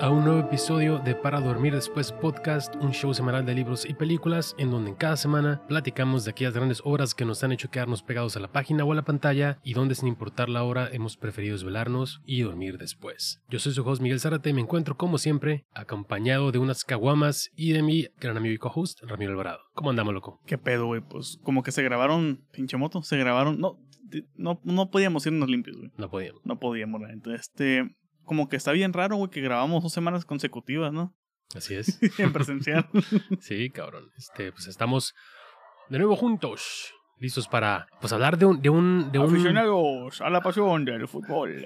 A un nuevo episodio de Para Dormir Después Podcast, un show semanal de libros y películas en donde en cada semana platicamos de aquellas grandes obras que nos han hecho quedarnos pegados a la página o a la pantalla y donde sin importar la hora hemos preferido desvelarnos y dormir después. Yo soy su host Miguel Zárate y me encuentro como siempre acompañado de unas caguamas y de mi gran amigo y co-host Ramiro Alvarado. ¿Cómo andamos, loco? ¿Qué pedo, güey? Pues como que se grabaron, pinche moto, se grabaron, no, no, no podíamos irnos limpios, güey. No podíamos. No podíamos, entonces este como que está bien raro, güey, que grabamos dos semanas consecutivas, ¿no? Así es. en presencial. sí, cabrón. Este, pues estamos de nuevo juntos, listos para pues hablar de un de un de aficionados a la pasión del fútbol.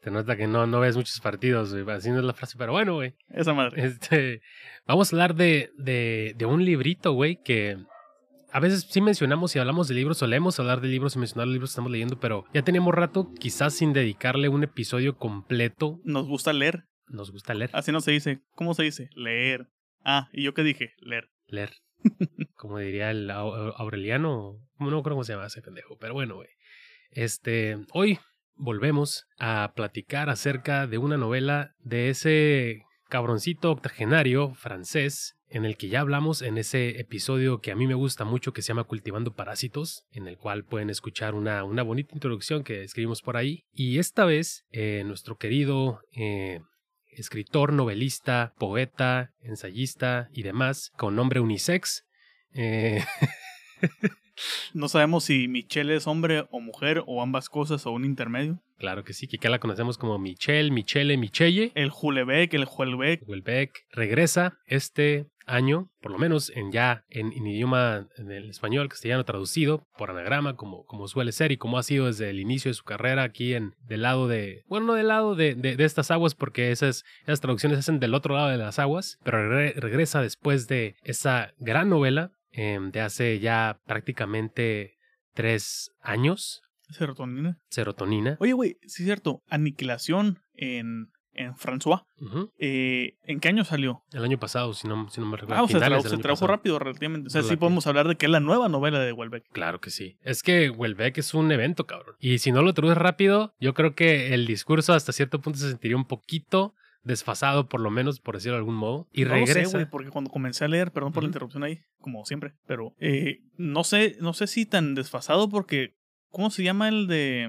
Te nota que no, no ves muchos partidos, güey. Así no es la frase, pero bueno, güey. Esa madre. Este, vamos a hablar de, de, de un librito, güey, que a veces sí mencionamos y hablamos de libros, solemos hablar de libros y mencionar los libros que estamos leyendo, pero ya tenemos rato quizás sin dedicarle un episodio completo. Nos gusta leer. Nos gusta leer. Así no se dice. ¿Cómo se dice? Leer. Ah, ¿y yo qué dije? Leer. Leer. Como diría el Aureliano. No creo cómo se llama ese pendejo, pero bueno, güey. Este, hoy volvemos a platicar acerca de una novela de ese cabroncito octogenario francés en el que ya hablamos en ese episodio que a mí me gusta mucho que se llama Cultivando Parásitos, en el cual pueden escuchar una, una bonita introducción que escribimos por ahí. Y esta vez eh, nuestro querido eh, escritor, novelista, poeta, ensayista y demás, con nombre unisex. Eh, no sabemos si Michelle es hombre o mujer o ambas cosas o un intermedio. Claro que sí, que acá la conocemos como Michelle, Michele, Michelle. El Julebeck, el Juelbeck. Juelbeck regresa este año, por lo menos en ya en, idioma en el español, castellano traducido por anagrama, como, como suele ser y como ha sido desde el inicio de su carrera aquí en del lado de, bueno, no del lado de, de, estas aguas, porque esas, esas traducciones se hacen del otro lado de las aguas, pero regresa después de esa gran novela em, de hace ya prácticamente tres años. Serotonina. Serotonina. Oye, güey, sí es cierto, Aniquilación en en François. Eh, ¿En qué año salió? El año pasado, si no, si no me recuerdo. Ah, o sea, se, tradujo rápido relativamente. O sea, sí podemos hablar de que es la nueva novela de Welbeck. Claro que sí. Es que Welbeck es un evento, cabrón. Y si no lo traduces rápido, yo creo que el discurso hasta cierto punto se sentiría un poquito desfasado, por lo menos, por decirlo de algún modo. Y regresa. Sé, güey, porque cuando comencé a leer, perdón por la interrupción ahí, como siempre, pero eh, no sé, no sé si tan desfasado porque, ¿cómo se llama el de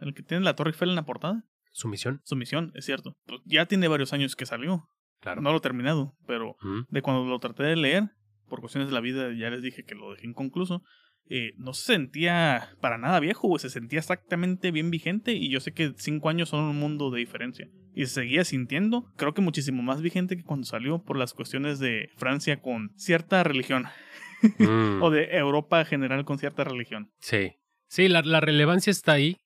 el que tiene la Torre Eiffel en la portada? Su misión. Su misión, es cierto. Pues ya tiene varios años que salió. Claro. No lo he terminado, pero de cuando lo traté de leer, por cuestiones de la vida, ya les dije que lo dejé inconcluso. Eh, no se sentía para nada viejo, se sentía exactamente bien vigente y yo sé que cinco años son un mundo de diferencia. Y se seguía sintiendo, creo que muchísimo más vigente que cuando salió por las cuestiones de Francia con cierta religión. Mm. o de Europa general con cierta religión. Sí, sí, la, la relevancia está ahí.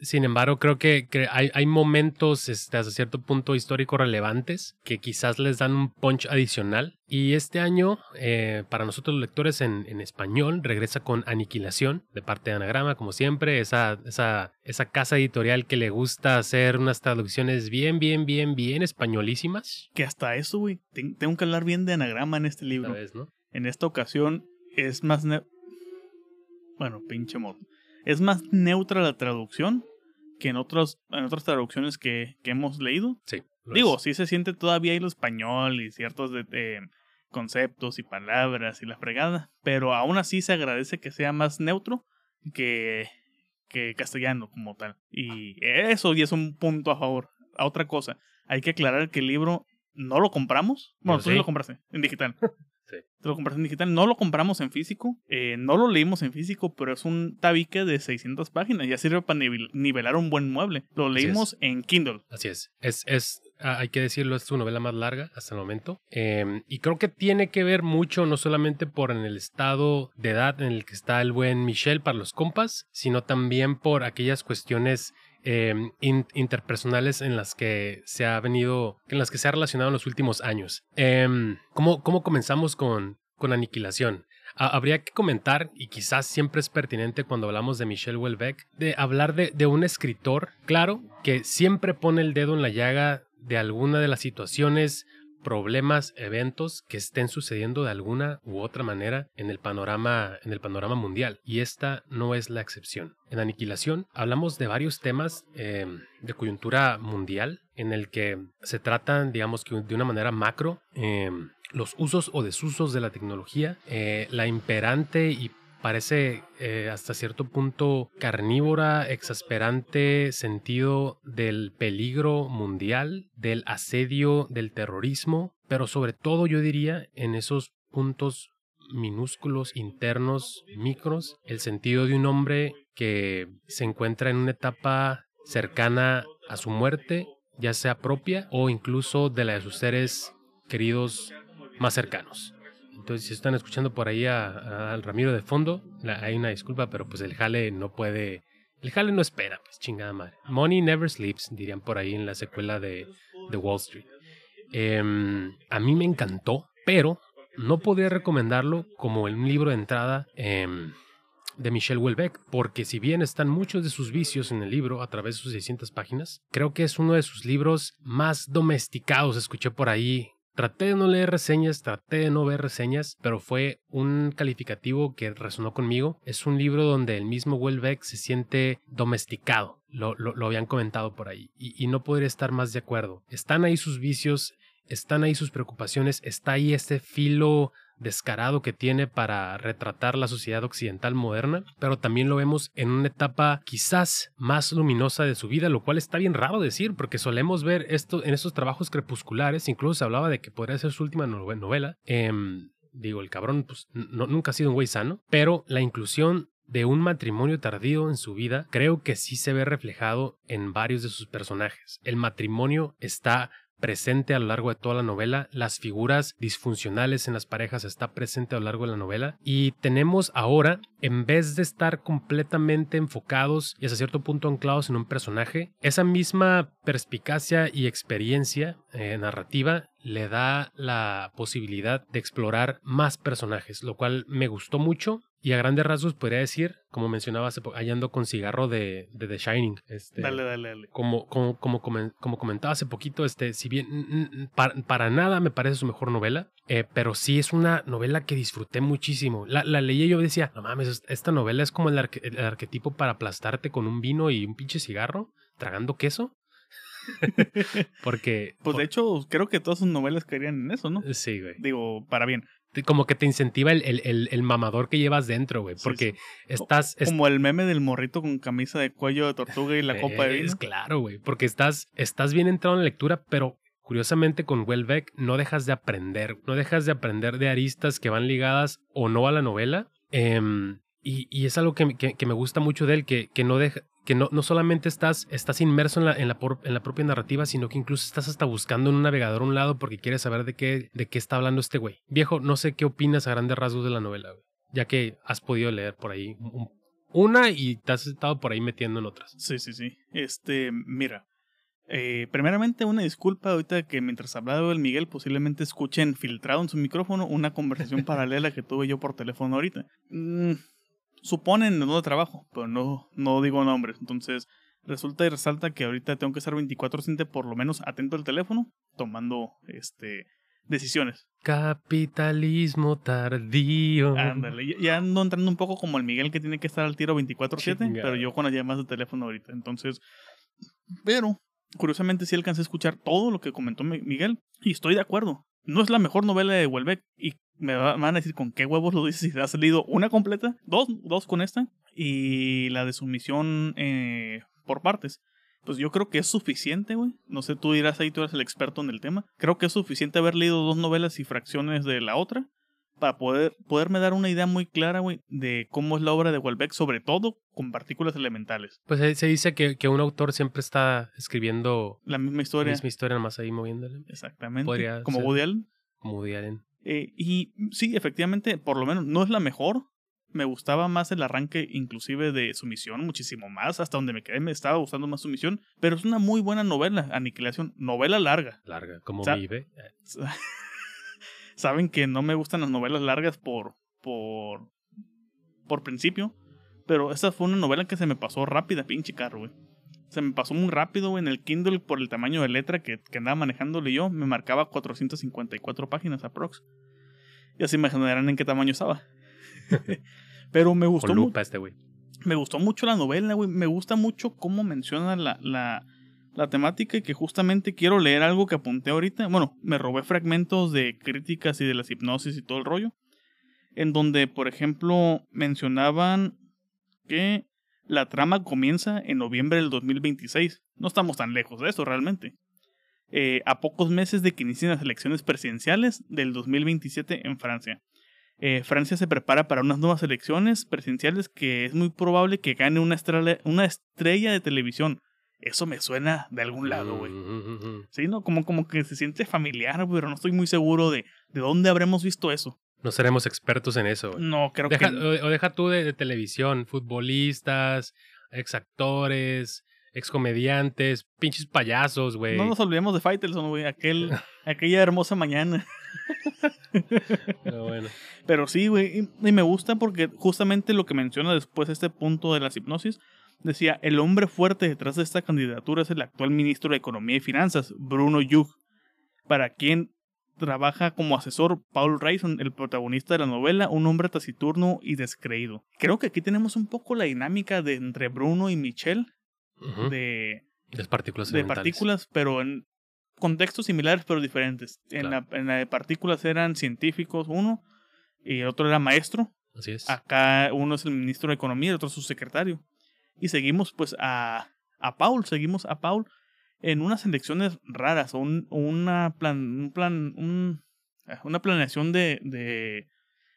Sin embargo, creo que, hay, hay, momentos este, hasta cierto punto histórico relevantes que quizás les dan un punch adicional. Y este año, eh, para nosotros los lectores en, en, español, regresa con Aniquilación de parte de Anagrama, como siempre, esa, esa, esa casa editorial que le gusta hacer unas traducciones bien, bien, bien, bien españolísimas. Que hasta eso, güey, tengo que hablar bien de Anagrama en este libro. En esta ocasión es más... Bueno, pinche modo es más neutra la traducción que en, otros, en otras traducciones que, que hemos leído. Sí. Digo, sí se siente todavía ahí lo español y ciertos de, conceptos y palabras y la fregada, pero aún así se agradece que sea más neutro que, que castellano como tal. Y eso ya es un punto a favor. A otra cosa, hay que aclarar que el libro no lo compramos. Bueno, tú sí lo compraste en digital. Te lo compraste en digital. No lo compramos en físico. Eh, no lo leímos en físico, pero es un tabique de 600 páginas. Ya sirve para nivelar un buen mueble. Lo leímos en Kindle. Así es. Es, es hay que decirlo, es su novela más larga hasta el momento. Em, y creo que tiene que ver mucho, no solamente por en el estado de edad en el que está el buen Michel para los compas, sino también por aquellas cuestiones em, interpersonales en las que se ha venido, en las que se ha relacionado en los últimos años. Em, ¿cómo, ¿cómo, comenzamos con, con Aniquilación? habría que comentar, y quizás siempre es pertinente cuando hablamos de Michel Houellebecq, de hablar de, de un escritor, claro, que siempre pone el dedo en la llaga de alguna de las situaciones problemas, eventos que estén sucediendo de alguna u otra manera en el panorama, en el panorama mundial. Y esta no es la excepción. En Aniquilación hablamos de varios temas eh, de coyuntura mundial en el que se tratan, digamos que de una manera macro, eh, los usos o desusos de la tecnología, eh, la imperante y parece eh, hasta cierto punto carnívora, exasperante sentido del peligro mundial, del asedio, del terrorismo, pero sobre todo yo diría en esos puntos minúsculos, internos, micros, el sentido de un hombre que se encuentra en una etapa cercana a su muerte, ya sea propia o incluso de la de sus seres queridos más cercanos. Entonces, si están escuchando por ahí al Ramiro de fondo, hay una disculpa, pero pues el jale no puede. El jale no espera, pues chingada madre. Money never sleeps, dirían por ahí en la secuela de, de Wall Street. Em, a mí me encantó, pero no podría recomendarlo como un libro de entrada em, de Michel Houellebecq, porque si bien están muchos de sus vicios en el libro a través de sus 600 páginas, creo que es uno de sus libros más domesticados. Escuché por ahí Traté de no leer reseñas, traté de no ver reseñas, pero fue un calificativo que resonó conmigo. Es un libro donde el mismo Welbeck se siente domesticado. Lo, lo, habían comentado por ahí. Y, y no podría estar más de acuerdo. Están ahí sus vicios, están ahí sus preocupaciones, está ahí este filo descarado que tiene para retratar la sociedad occidental moderna, pero también lo vemos en una etapa quizás más luminosa de su vida, lo cual está bien raro decir, porque solemos ver esto en esos trabajos crepusculares, incluso se hablaba de que podría ser su última novela. Em, digo, el cabrón pues, nunca ha sido un güey sano, pero la inclusión de un matrimonio tardío en su vida, creo que sí se ve reflejado en varios de sus personajes. El matrimonio está presente a lo largo de toda la novela, las figuras disfuncionales en las parejas está presente a lo largo de la novela y tenemos ahora, en vez de estar completamente enfocados y hasta cierto punto anclados en un personaje, esa misma perspicacia y experiencia eh, narrativa le da la posibilidad de explorar más personajes, lo cual me gustó mucho y a grandes rasgos podría decir, como mencionaba hace hallando con cigarro de, The Shining. Este, dale, dale, dale. Como, como, como, como, comentaba hace poquito, este, si bien para, nada me parece su mejor novela, eh, pero sí es una novela que disfruté muchísimo. La, la leí y yo decía, no mames, esta novela es como el, el arquetipo para aplastarte con un vino y un pinche cigarro, tragando queso. Porque. Pues de hecho, creo que todas sus novelas caerían en eso, ¿no? Sí, güey. Digo, para bien como que te incentiva el, el, el, mamador que llevas dentro, güey. Porque estás. Como el meme del morrito con camisa de cuello de tortuga y la copa de vino. Claro, güey. Porque estás, estás bien entrado en la lectura, pero curiosamente con Welbeck no dejas de aprender. No dejas de aprender de aristas que van ligadas o no a la novela. Em, y, y, es algo que, que, me gusta mucho de él, que, que no deja, que no, no solamente estás, estás inmerso en la, en, la en la propia narrativa, sino que incluso estás hasta buscando en un navegador a un lado porque quieres saber de qué, de qué está hablando este güey. Viejo, no sé qué opinas a grandes rasgos de la novela, güey, ya que has podido leer por ahí una y te has estado por ahí metiendo en otras. Sí, sí, sí. Este, mira. Eh, primeramente, una disculpa ahorita que mientras hablaba el Miguel posiblemente escuchen filtrado en su micrófono una conversación paralela que tuve yo por teléfono ahorita. Mm, suponen de dónde trabajo, pero no, no digo nombres. Entonces, resulta y resalta que ahorita tengo que estar 24-7 por lo menos atento al teléfono, tomando este decisiones. Capitalismo tardío. Ándale, ya ando entrando un poco como el Miguel que tiene que estar al tiro 24-7, pero yo con las llamadas de teléfono ahorita. Entonces, pero curiosamente sí alcancé a escuchar todo lo que comentó Miguel y estoy de acuerdo. No es la mejor novela de Welbeck y me van a decir con qué huevos lo dices si ha salido una completa, dos, dos con esta, y la de sumisión eh, por partes. Pues yo creo que es suficiente, güey. No sé, tú dirás ahí, tú eres el experto en el tema. Creo que es suficiente haber leído dos novelas y fracciones de la otra para poder, poderme dar una idea muy clara, güey, de cómo es la obra de Welbeck, sobre todo con partículas elementales. Pues se dice que, que un autor siempre está escribiendo la misma historia. La misma historia, más ahí moviéndole. Exactamente. como Woody Allen. Como Woody Allen. Eh, y sí, efectivamente, por lo menos no es la mejor, me gustaba más el arranque inclusive de Sumisión, muchísimo más, hasta donde me quedé me estaba gustando más Sumisión, pero es una muy buena novela, Aniquilación, novela larga. Larga, como Sa- vive. Saben que no me gustan las novelas largas por por por principio, pero esta fue una novela que se me pasó rápida, pinche carro, güey. Se me pasó muy rápido, güey, en el Kindle por el tamaño de letra que, que andaba manejándole yo, me marcaba 454 páginas aprox. Y así me generarán en qué tamaño estaba. pero me gustó lupa este güey. me gustó mucho la novela, güey. Me gusta mucho cómo menciona la, la, la temática y que justamente quiero leer algo que apunté ahorita. Bueno, me robé fragmentos de críticas y de las hipnosis y todo el rollo. En donde, por ejemplo, mencionaban que la trama comienza en noviembre del 2026. No estamos tan lejos de eso realmente. Eh, a pocos meses de que inicien las elecciones presidenciales del 2027 en Francia. Eh, Francia se prepara para unas nuevas elecciones presidenciales que es muy probable que gane una estrella, una estrella de televisión. Eso me suena de algún lado, güey. Mm, Sí, ¿no? Como, como que se siente familiar, pero no estoy muy seguro de, de dónde habremos visto eso. No seremos expertos en eso, güey. No, creo Deja- que... o, o deja tú de, de televisión, futbolistas, exactores, excomediantes, pinches payasos, güey. No nos olvidemos de Faitelson, güey. Aquel, aquella hermosa mañana. Pero bueno. Pero sí, güey. Y, y me gusta porque justamente lo que menciona después este punto de las hipnosis. Decía, el hombre fuerte detrás de esta candidatura es el actual ministro de Economía y Finanzas, Bruno Yug, para quien trabaja como asesor Paul Rayson, el protagonista de la novela, un hombre taciturno y descreído. Creo que aquí tenemos un poco la dinámica de entre Bruno y Michelle, de, De partículas de partículas, pero en contextos similares pero diferentes. En, Claro. la, en la de partículas eran científicos uno y el otro era maestro. Así es. Acá uno es el ministro de Economía y el otro es su secretario. Y seguimos pues a, a Paul, seguimos a Paul en unas elecciones raras o un, o una plan, un plan, un- una planeación de, de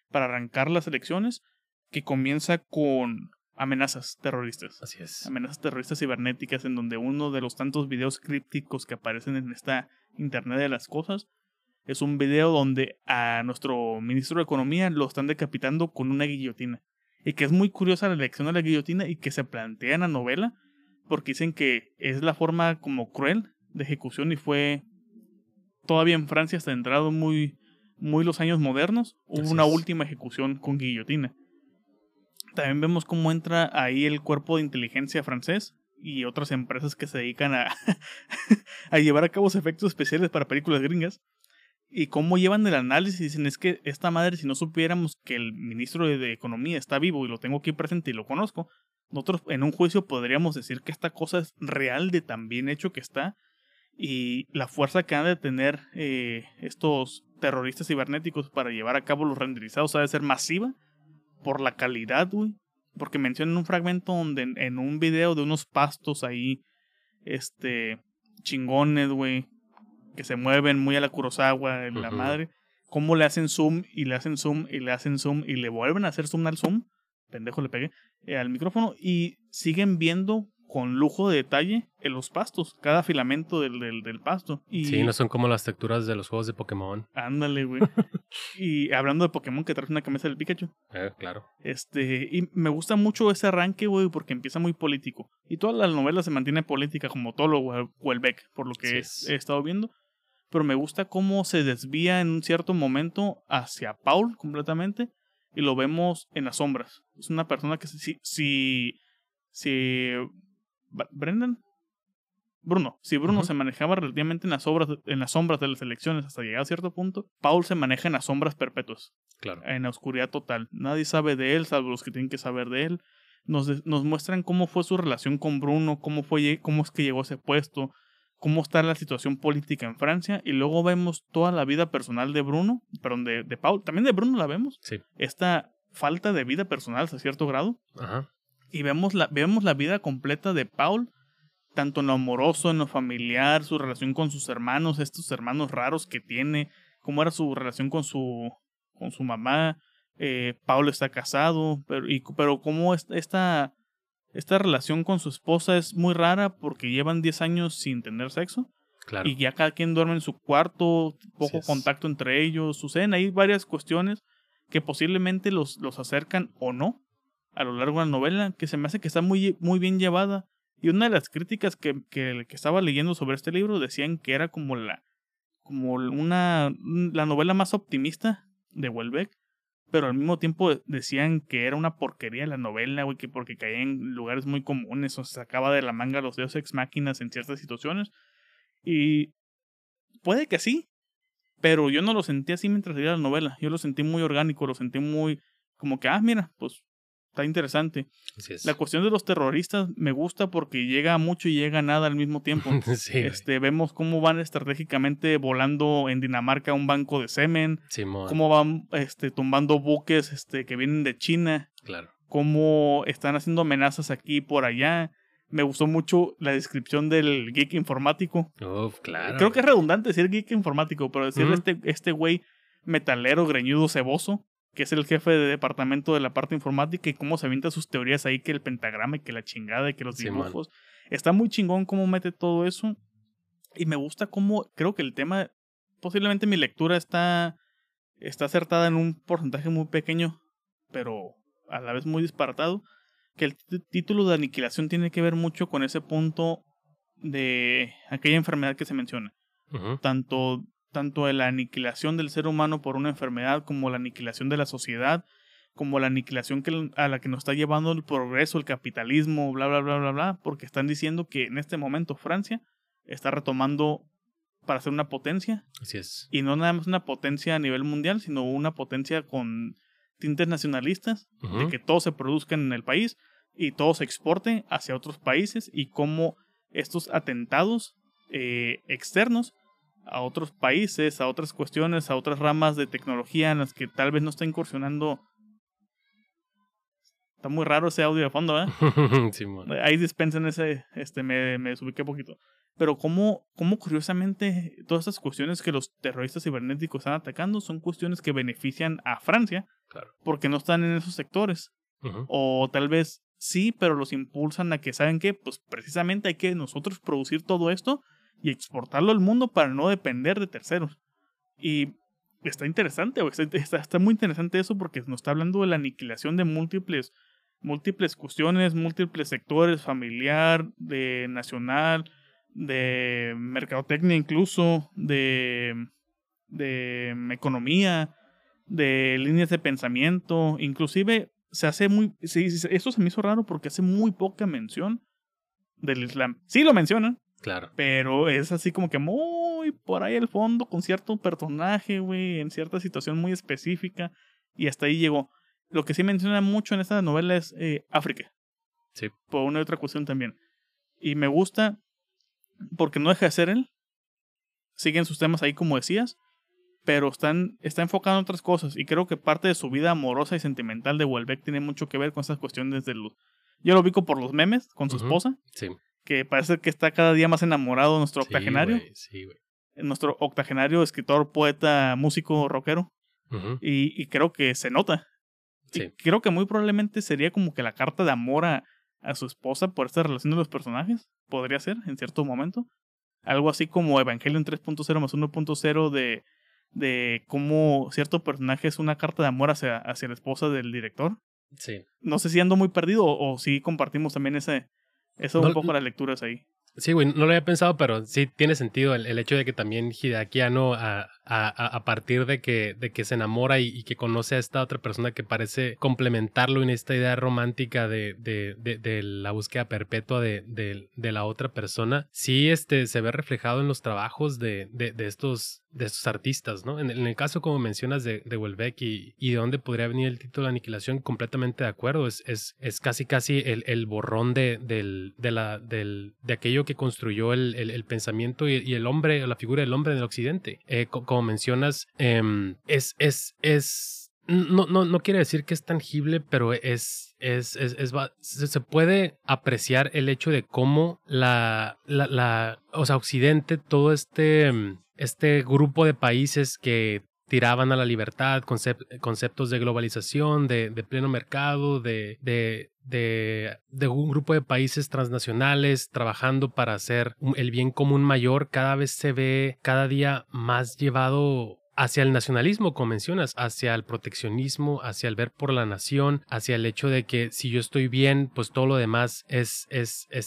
para arrancar las elecciones que comienza con amenazas terroristas Así es. amenazas terroristas cibernéticas en donde uno de los tantos videos crípticos que aparecen en esta Internet de las Cosas es un video donde a nuestro ministro de Economía lo están decapitando con una guillotina. Y que es muy curiosa la elección de la guillotina y que se plantea en la novela porque dicen que es la forma como cruel de ejecución y fue todavía en Francia hasta entrado muy, muy los años modernos, hubo Así una es. última ejecución con guillotina. También vemos cómo entra ahí el cuerpo de inteligencia francés y otras empresas que se dedican a, a llevar a cabo efectos especiales para películas gringas. Y cómo llevan el análisis dicen, es que esta madre, si no supiéramos que el ministro de, de Economía está vivo y lo tengo aquí presente y lo conozco, nosotros en un juicio podríamos decir que esta cosa es real de tan bien hecho que está y la fuerza que han de tener eh, estos terroristas cibernéticos para llevar a cabo los renderizados ha de ser masiva por la calidad, güey. Porque mencionan un fragmento donde en, en un video de unos pastos ahí, este, chingones, güey, que se mueven muy a la Kurosawa, en la madre, cómo le hacen zoom y le hacen zoom y le hacen zoom y le vuelven a hacer zoom al zoom, pendejo le pegué, eh, al micrófono y siguen viendo con lujo de detalle en los pastos, cada filamento del, del, del pasto. Y Sí, no son como las texturas de los juegos de Pokémon. ándale, güey. y hablando de Pokémon que traes una camisa del Pikachu. Eh, claro. Este, y me gusta mucho ese arranque, güey, porque empieza muy político. Y toda la novela se mantiene política, como todo lo Wel- Welbeck, por lo que he estado viendo. Pero me gusta cómo se desvía en un cierto momento hacia Paul completamente. Y lo vemos en las sombras. Es una persona que si. Si. Si. Brendan. Bruno. Si Bruno se manejaba relativamente en las, sombras, en las sombras de las elecciones hasta llegar a cierto punto, Paul se maneja en las sombras perpetuas Claro. en la oscuridad total. Nadie sabe de él, salvo los que tienen que saber de él. Nos, nos muestran cómo fue su relación con Bruno, cómo, fue, cómo es que llegó a ese puesto, cómo está la situación política en Francia, y luego vemos toda la vida personal de Bruno, perdón, de, de Paul, también de Bruno la vemos, Sí. esta falta de vida personal hasta cierto grado, Ajá. y vemos la, vemos la vida completa de Paul, tanto en lo amoroso, en lo familiar, su relación con sus hermanos, estos hermanos raros que tiene, cómo era su relación con su, con su mamá. Eh, Paul está casado, pero, y, pero cómo es- esta, esta relación con su esposa es muy rara porque llevan 10 años sin tener sexo Claro. y ya cada quien duerme en su cuarto, poco contacto entre ellos, suceden ahí varias cuestiones que posiblemente los, los acercan o no a lo largo de la novela, que se me hace que está muy, muy bien llevada. Y una de las críticas que, que, que estaba leyendo sobre este libro decían que era como la como una la novela más optimista de Welbeck, pero al mismo tiempo decían que era una porquería la novela, güey, que porque caía en lugares muy comunes o se sacaba de la manga los deus ex máquinas en ciertas situaciones. Y puede que sí, pero yo no lo sentí así mientras leía la novela. Yo lo sentí muy orgánico, lo sentí muy como que, ah, mira, pues está interesante. La cuestión de los terroristas me gusta porque llega mucho y llega nada al mismo tiempo. este, vemos cómo van estratégicamente volando en Dinamarca un banco de semen, cómo van este, tumbando buques este, que vienen de China, claro. cómo están haciendo amenazas aquí y por allá. Me gustó mucho la descripción del geek informático. claro. Creo que es redundante decir geek informático, pero decir este, este güey metalero, greñudo, ceboso, que es el jefe de departamento de la parte informática y cómo se avienta sus teorías ahí, que el pentagrama y que la chingada y que los dibujos. Está muy chingón cómo mete todo eso. Y me gusta cómo, creo que el tema, posiblemente mi lectura está, está acertada en un porcentaje muy pequeño, pero a la vez muy disparatado. Que el título de aniquilación tiene que ver mucho con ese punto de aquella enfermedad que se menciona. Tanto tanto de la aniquilación del ser humano por una enfermedad como la aniquilación de la sociedad, como la aniquilación que, a la que nos está llevando el progreso, el capitalismo, bla, bla, bla, bla, bla, porque están diciendo que en este momento Francia está retomando para ser una potencia. Así es. Y no nada más una potencia a nivel mundial, sino una potencia con tintes nacionalistas, de que todo se produzca en el país y todo se exporte hacia otros países y cómo estos atentados eh, externos a otros países, a otras cuestiones, a otras ramas de tecnología en las que tal vez no está incursionando. Está muy raro ese audio de fondo, ¿eh? sí, Ahí dispensen ese, este, me, me desubiqué poquito. Pero cómo, cómo curiosamente todas estas cuestiones que los terroristas cibernéticos están atacando son cuestiones que benefician a Francia. Claro. Porque no están en esos sectores. O tal vez sí, pero los impulsan a que, ¿saben qué? Pues precisamente hay que nosotros producir todo esto y exportarlo al mundo para no depender de terceros. Y está interesante, está, está, muy interesante eso porque nos está hablando de la aniquilación de múltiples, múltiples cuestiones, múltiples sectores, familiar, de nacional, de mercadotecnia incluso, de, de economía, de líneas de pensamiento, inclusive se hace muy, eso se me hizo raro porque hace muy poca mención del Islam. Sí lo mencionan, Claro. Pero es así como que muy por ahí al fondo, con cierto personaje, güey, en cierta situación muy específica. Y hasta ahí llegó. Lo que sí menciona mucho en esta novela es eh, África. Sí. Por una y otra cuestión también. Y me gusta porque no deja de ser él. Siguen sus temas ahí como decías. Pero están, está enfocado en otras cosas. Y creo que parte de su vida amorosa y sentimental de Welbeck tiene mucho que ver con esas cuestiones de luz. Yo lo ubico por los memes con su esposa. Sí que parece que está cada día más enamorado nuestro octogenario. Sí, güey. Nuestro octogenario, escritor, poeta, músico, rockero. y, creo que se nota. Sí. creo que muy probablemente sería como que la carta de amor a, su esposa por esta relación de los personajes. Podría ser, en cierto momento. Algo así como Evangelion 3.0 más 1.0 de, de cómo cierto personaje es una carta de amor hacia, hacia la esposa del director. Sí. No sé si ando muy perdido o, o si compartimos también ese, eso un poco las lecturas ahí. Sí, güey, no lo había pensado, pero sí tiene sentido el, el hecho de que también Hideaki a, a, partir de que, se enamora y, que conoce a esta otra persona que parece complementarlo en esta idea romántica de, la búsqueda perpetua de, la otra persona, sí este, se ve reflejado en los trabajos de, estos artistas. En, el caso, como mencionas, de, de Welbeck y, de dónde podría venir el título de Aniquilación, completamente de acuerdo. Es, casi casi el, borrón de, de, aquello que construyó el, el, pensamiento y, el hombre, la figura del hombre en el occidente. Eh, como mencionas, em, es, es, es, no, no, no quiere decir que es tangible, pero es, es, es, es, se puede apreciar el hecho de cómo la, la, la o sea, Occidente, todo este, este grupo de países que tiraban a la libertad, conceptos de globalización, de, pleno mercado, de, un grupo de países transnacionales trabajando para hacer el bien común mayor, cada vez se ve cada día más llevado hacia el nacionalismo, como mencionas, hacia el proteccionismo, hacia el ver por la nación, hacia el hecho de que si yo estoy bien, pues todo lo demás es,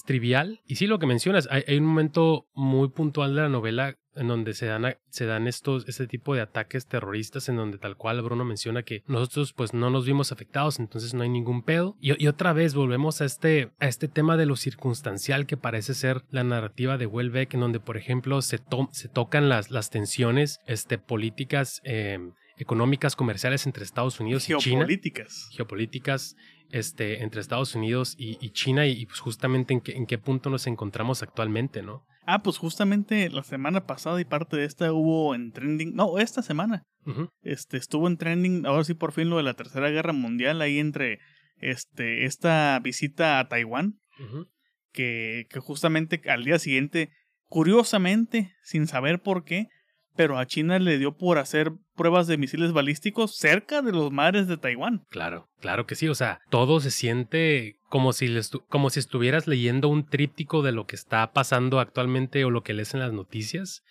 trivial. Y sí, lo que mencionas, hay un momento muy puntual de la novela en donde se dan, se dan estos, este tipo de ataques terroristas, en donde tal cual Bruno menciona que nosotros pues no nos vimos afectados, entonces no hay ningún pedo. Y, otra vez volvemos a este, a este tema de lo circunstancial que parece ser la narrativa de Welbeck, en donde por ejemplo se, se tocan las, las tensiones este, políticas. Em, económicas comerciales entre Estados Unidos y China. Geopolíticas. Geopolíticas este, entre Estados Unidos y, China y, pues justamente en qué, en qué punto nos encontramos actualmente, ¿no? Ah, pues justamente la semana pasada y parte de esta hubo en trending. No, esta semana. Este estuvo en trending. Ahora sí, por fin lo de la Tercera Guerra Mundial ahí entre este esta visita a Taiwán. que, que justamente al día siguiente, curiosamente, sin saber por qué, pero a China le dio por hacer pruebas de misiles balísticos cerca de los mares de Taiwán. Claro, claro que sí. O sea, todo se siente como si, como si estuvieras leyendo un tríptico de lo que está pasando actualmente o lo que lees en las noticias.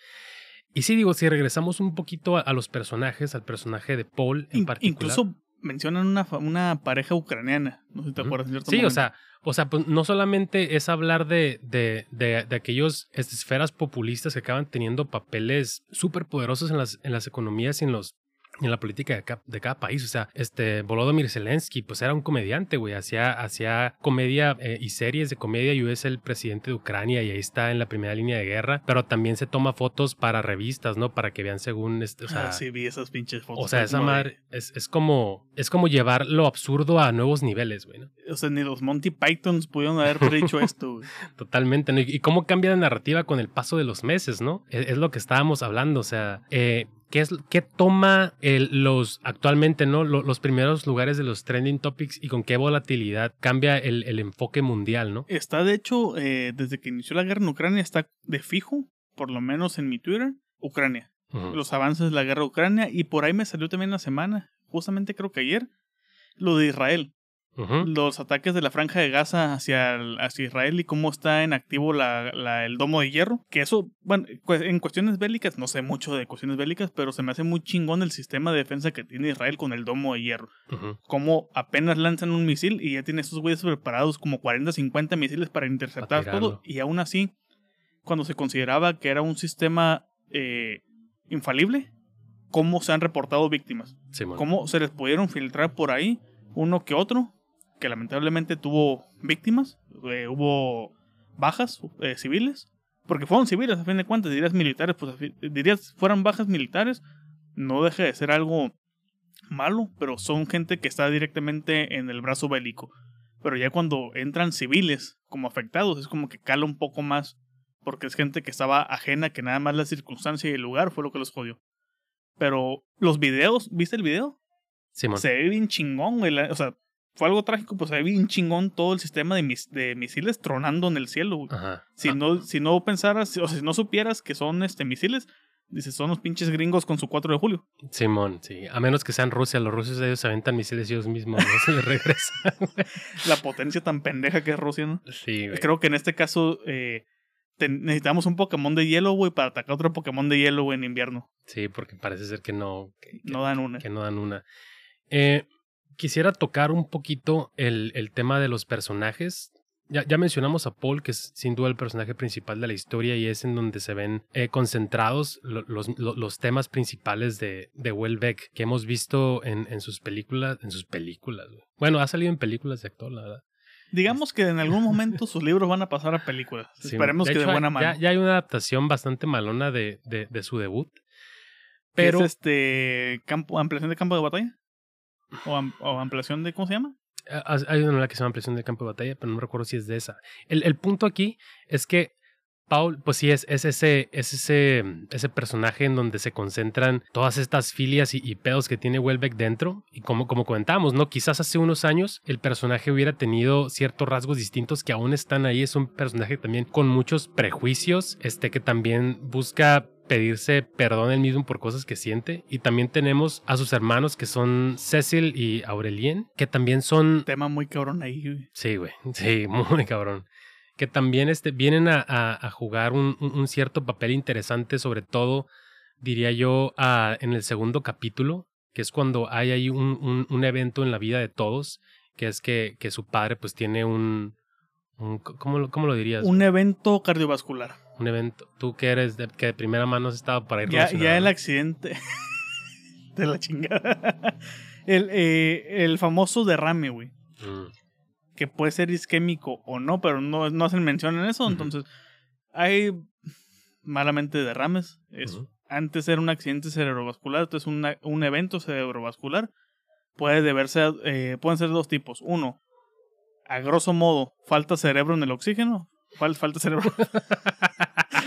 Y sí, digo, si regresamos un poquito a, los personajes, al personaje de Paul en particular. Incluso mencionan una, una pareja ucraniana. No sé si te acuerdas. sí, o sea, o sea, pues no solamente es hablar de, de, de, de aquellos este, esferas populistas que acaban teniendo papeles súper poderosos en las, en las economías y en los en la política de cada, de cada, país. O sea, este Volodymyr Zelensky, pues era un comediante, güey. Hacía, hacía comedia eh, y series de comedia y es el presidente de Ucrania y ahí está en la primera línea de guerra. Pero también se toma fotos para revistas, ¿no? Para que vean según este. O sea, ah, sí, vi esas pinches fotos. O sea, esa madre es, es, como. Es como llevar lo absurdo a nuevos niveles, güey. ¿no? O sea, ni los Monty Pythons pudieron haber dicho esto, güey. Totalmente. ¿no? Y cómo cambia la narrativa con el paso de los meses, ¿no? Es, es lo que estábamos hablando. O sea, eh, ¿Qué, es, qué toma el, los actualmente, ¿no? Los, primeros lugares de los trending topics y con qué volatilidad cambia el, el enfoque mundial, ¿no? Está, de hecho, eh, desde que inició la guerra en Ucrania, está de fijo, por lo menos en mi Twitter, Ucrania. Los avances de la guerra de Ucrania. Y por ahí me salió también la semana, justamente creo que ayer, lo de Israel los ataques de la franja de Gaza hacia, hacia Israel y cómo está en activo la, la, el domo de hierro. Que eso, bueno, en cuestiones bélicas, no sé mucho de cuestiones bélicas, pero se me hace muy chingón el sistema de defensa que tiene Israel con el domo de hierro. Como apenas lanzan un misil y ya tiene esos güeyes preparados como 40, 50 misiles para interceptar todo. Y aún así, cuando se consideraba que era un sistema eh, infalible, cómo se han reportado víctimas. cómo se les pudieron filtrar por ahí uno que otro que lamentablemente tuvo víctimas, eh, hubo bajas eh, civiles, porque fueron civiles a fin de cuentas, dirías militares, pues dirías fueran bajas militares, no deje de ser algo malo, pero son gente que está directamente en el brazo bélico. Pero ya cuando entran civiles como afectados, es como que cala un poco más, porque es gente que estaba ajena, que nada más la circunstancia y el lugar fue lo que los jodió. Pero los videos, ¿viste el video? Sí, Se ve bien chingón, güey. O sea, fue algo trágico, pues había un chingón todo el sistema de, de misiles tronando en el cielo. Si, no, si no pensaras, o si no supieras que son este misiles, dices, son los pinches gringos con su 4 de julio. Simón, sí. A menos que sean Rusia, los rusos ellos aventan misiles ellos mismos, no se les regresan. La potencia tan pendeja que es Rusia, ¿no? Sí, güey. Creo que en este caso eh, necesitamos un Pokémon de hielo, güey, para atacar otro Pokémon de hielo, güey, en invierno. Sí, porque parece ser que no. no dan una. Que no dan una. Eh, quisiera tocar un poquito el, el tema de los personajes. Ya, ya, mencionamos a Paul, que es sin duda el personaje principal de la historia y es en donde se ven eh, concentrados los, los, temas principales de, de Welbeck que hemos visto en, en sus películas. En sus películas. Bueno, ha salido en películas de actor, la verdad. Digamos que en algún momento sus libros van a pasar a películas. Esperemos que de buena mano. Ya, hay una adaptación bastante malona de, de, de su debut. Pero. ¿Es este campo, ampliación de campo de batalla? O, ampliación de, ¿cómo se llama? Hay una que se llama ampliación de campo de batalla, pero no recuerdo si es de esa. El, el punto aquí es que Paul, pues sí, es, es, ese, es ese, ese personaje en donde se concentran todas estas filias y, pedos que tiene Welbeck dentro. Y como, como comentábamos, ¿no? Quizás hace unos años el personaje hubiera tenido ciertos rasgos distintos que aún están ahí. Es un personaje también con muchos prejuicios, este que también busca pedirse perdón él mismo por cosas que siente. Y también tenemos a sus hermanos que son Cecil y Aurelien, que también son... Tema muy cabrón ahí, güey. Sí, güey. Sí, muy cabrón. Que también este, vienen a, a, jugar un, un, cierto papel interesante, sobre todo diría yo, ah, en el segundo capítulo, que es cuando hay ahí un, un, un evento en la vida de todos, que es que, que su padre pues tiene un... un ¿cómo, ¿Cómo lo dirías? Un evento cardiovascular. Un evento. Tú que eres de, que de primera mano has estado para ir Ya, ya el accidente de la chingada. El, eh, el famoso derrame, güey. Mm, Que puede ser isquémico o no, pero no, no hacen mención en eso. Entonces, hay malamente derrames. Es, ujú. Antes era un accidente cerebrovascular, entonces una- un evento cerebrovascular puede deberse, a- eh, pueden ser dos tipos. Uno, a grosso modo, falta cerebro en el oxígeno. Fal- falta cerebro.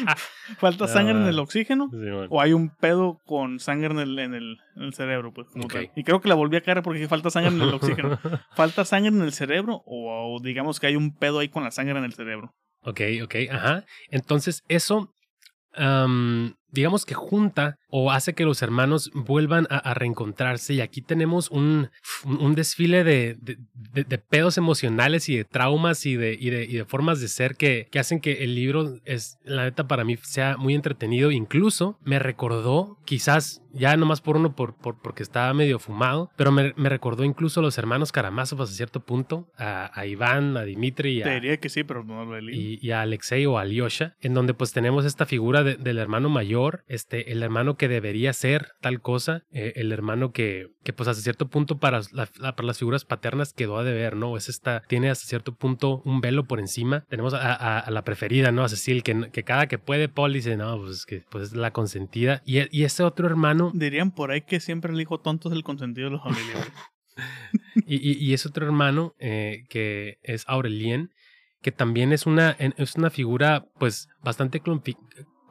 falta sangre en el oxígeno. Sí, bueno. O hay un pedo con sangre en el, en el, en el cerebro, pues, como tal. Y creo que la volví a caer porque falta sangre en el oxígeno. ¿Falta sangre en el cerebro? O, o digamos que hay un pedo ahí con la sangre en el cerebro. Ok, ok, ajá. Entonces, eso, digamos que junta o hace que los hermanos vuelvan a, a reencontrarse. Y aquí tenemos un, un, desfile de, de, de- de pedos emocionales y de traumas y de, y de, y de formas de ser que, que hacen que el libro, es, la neta, para mí sea muy entretenido. Incluso me recordó, quizás ya nomás por uno, por, por, porque estaba medio fumado, pero me, me recordó incluso a los hermanos Karamazov hasta cierto punto, a, a Iván, a Dimitri y a, Te diría que sí, pero no lo he y, y a Alexei o a Alyosha, en donde pues tenemos esta figura de- del hermano mayor, este, el hermano que debería ser tal cosa, eh, el hermano que, que pues hasta cierto punto para, la- para las figuras paternas quedó a deber, ¿no? Es esta, tiene hasta cierto punto un velo por encima. Tenemos a, a- a la preferida, ¿no? A Cecil, que, que cada que puede Paul dice, no, pues es que pues es la consentida. Y, y ese otro hermano, Dirían por ahí que siempre el hijo tonto es el consentido de la familia. güey. Y, y, y es otro hermano eh, que es Aurelien, que también es una, es una figura pues bastante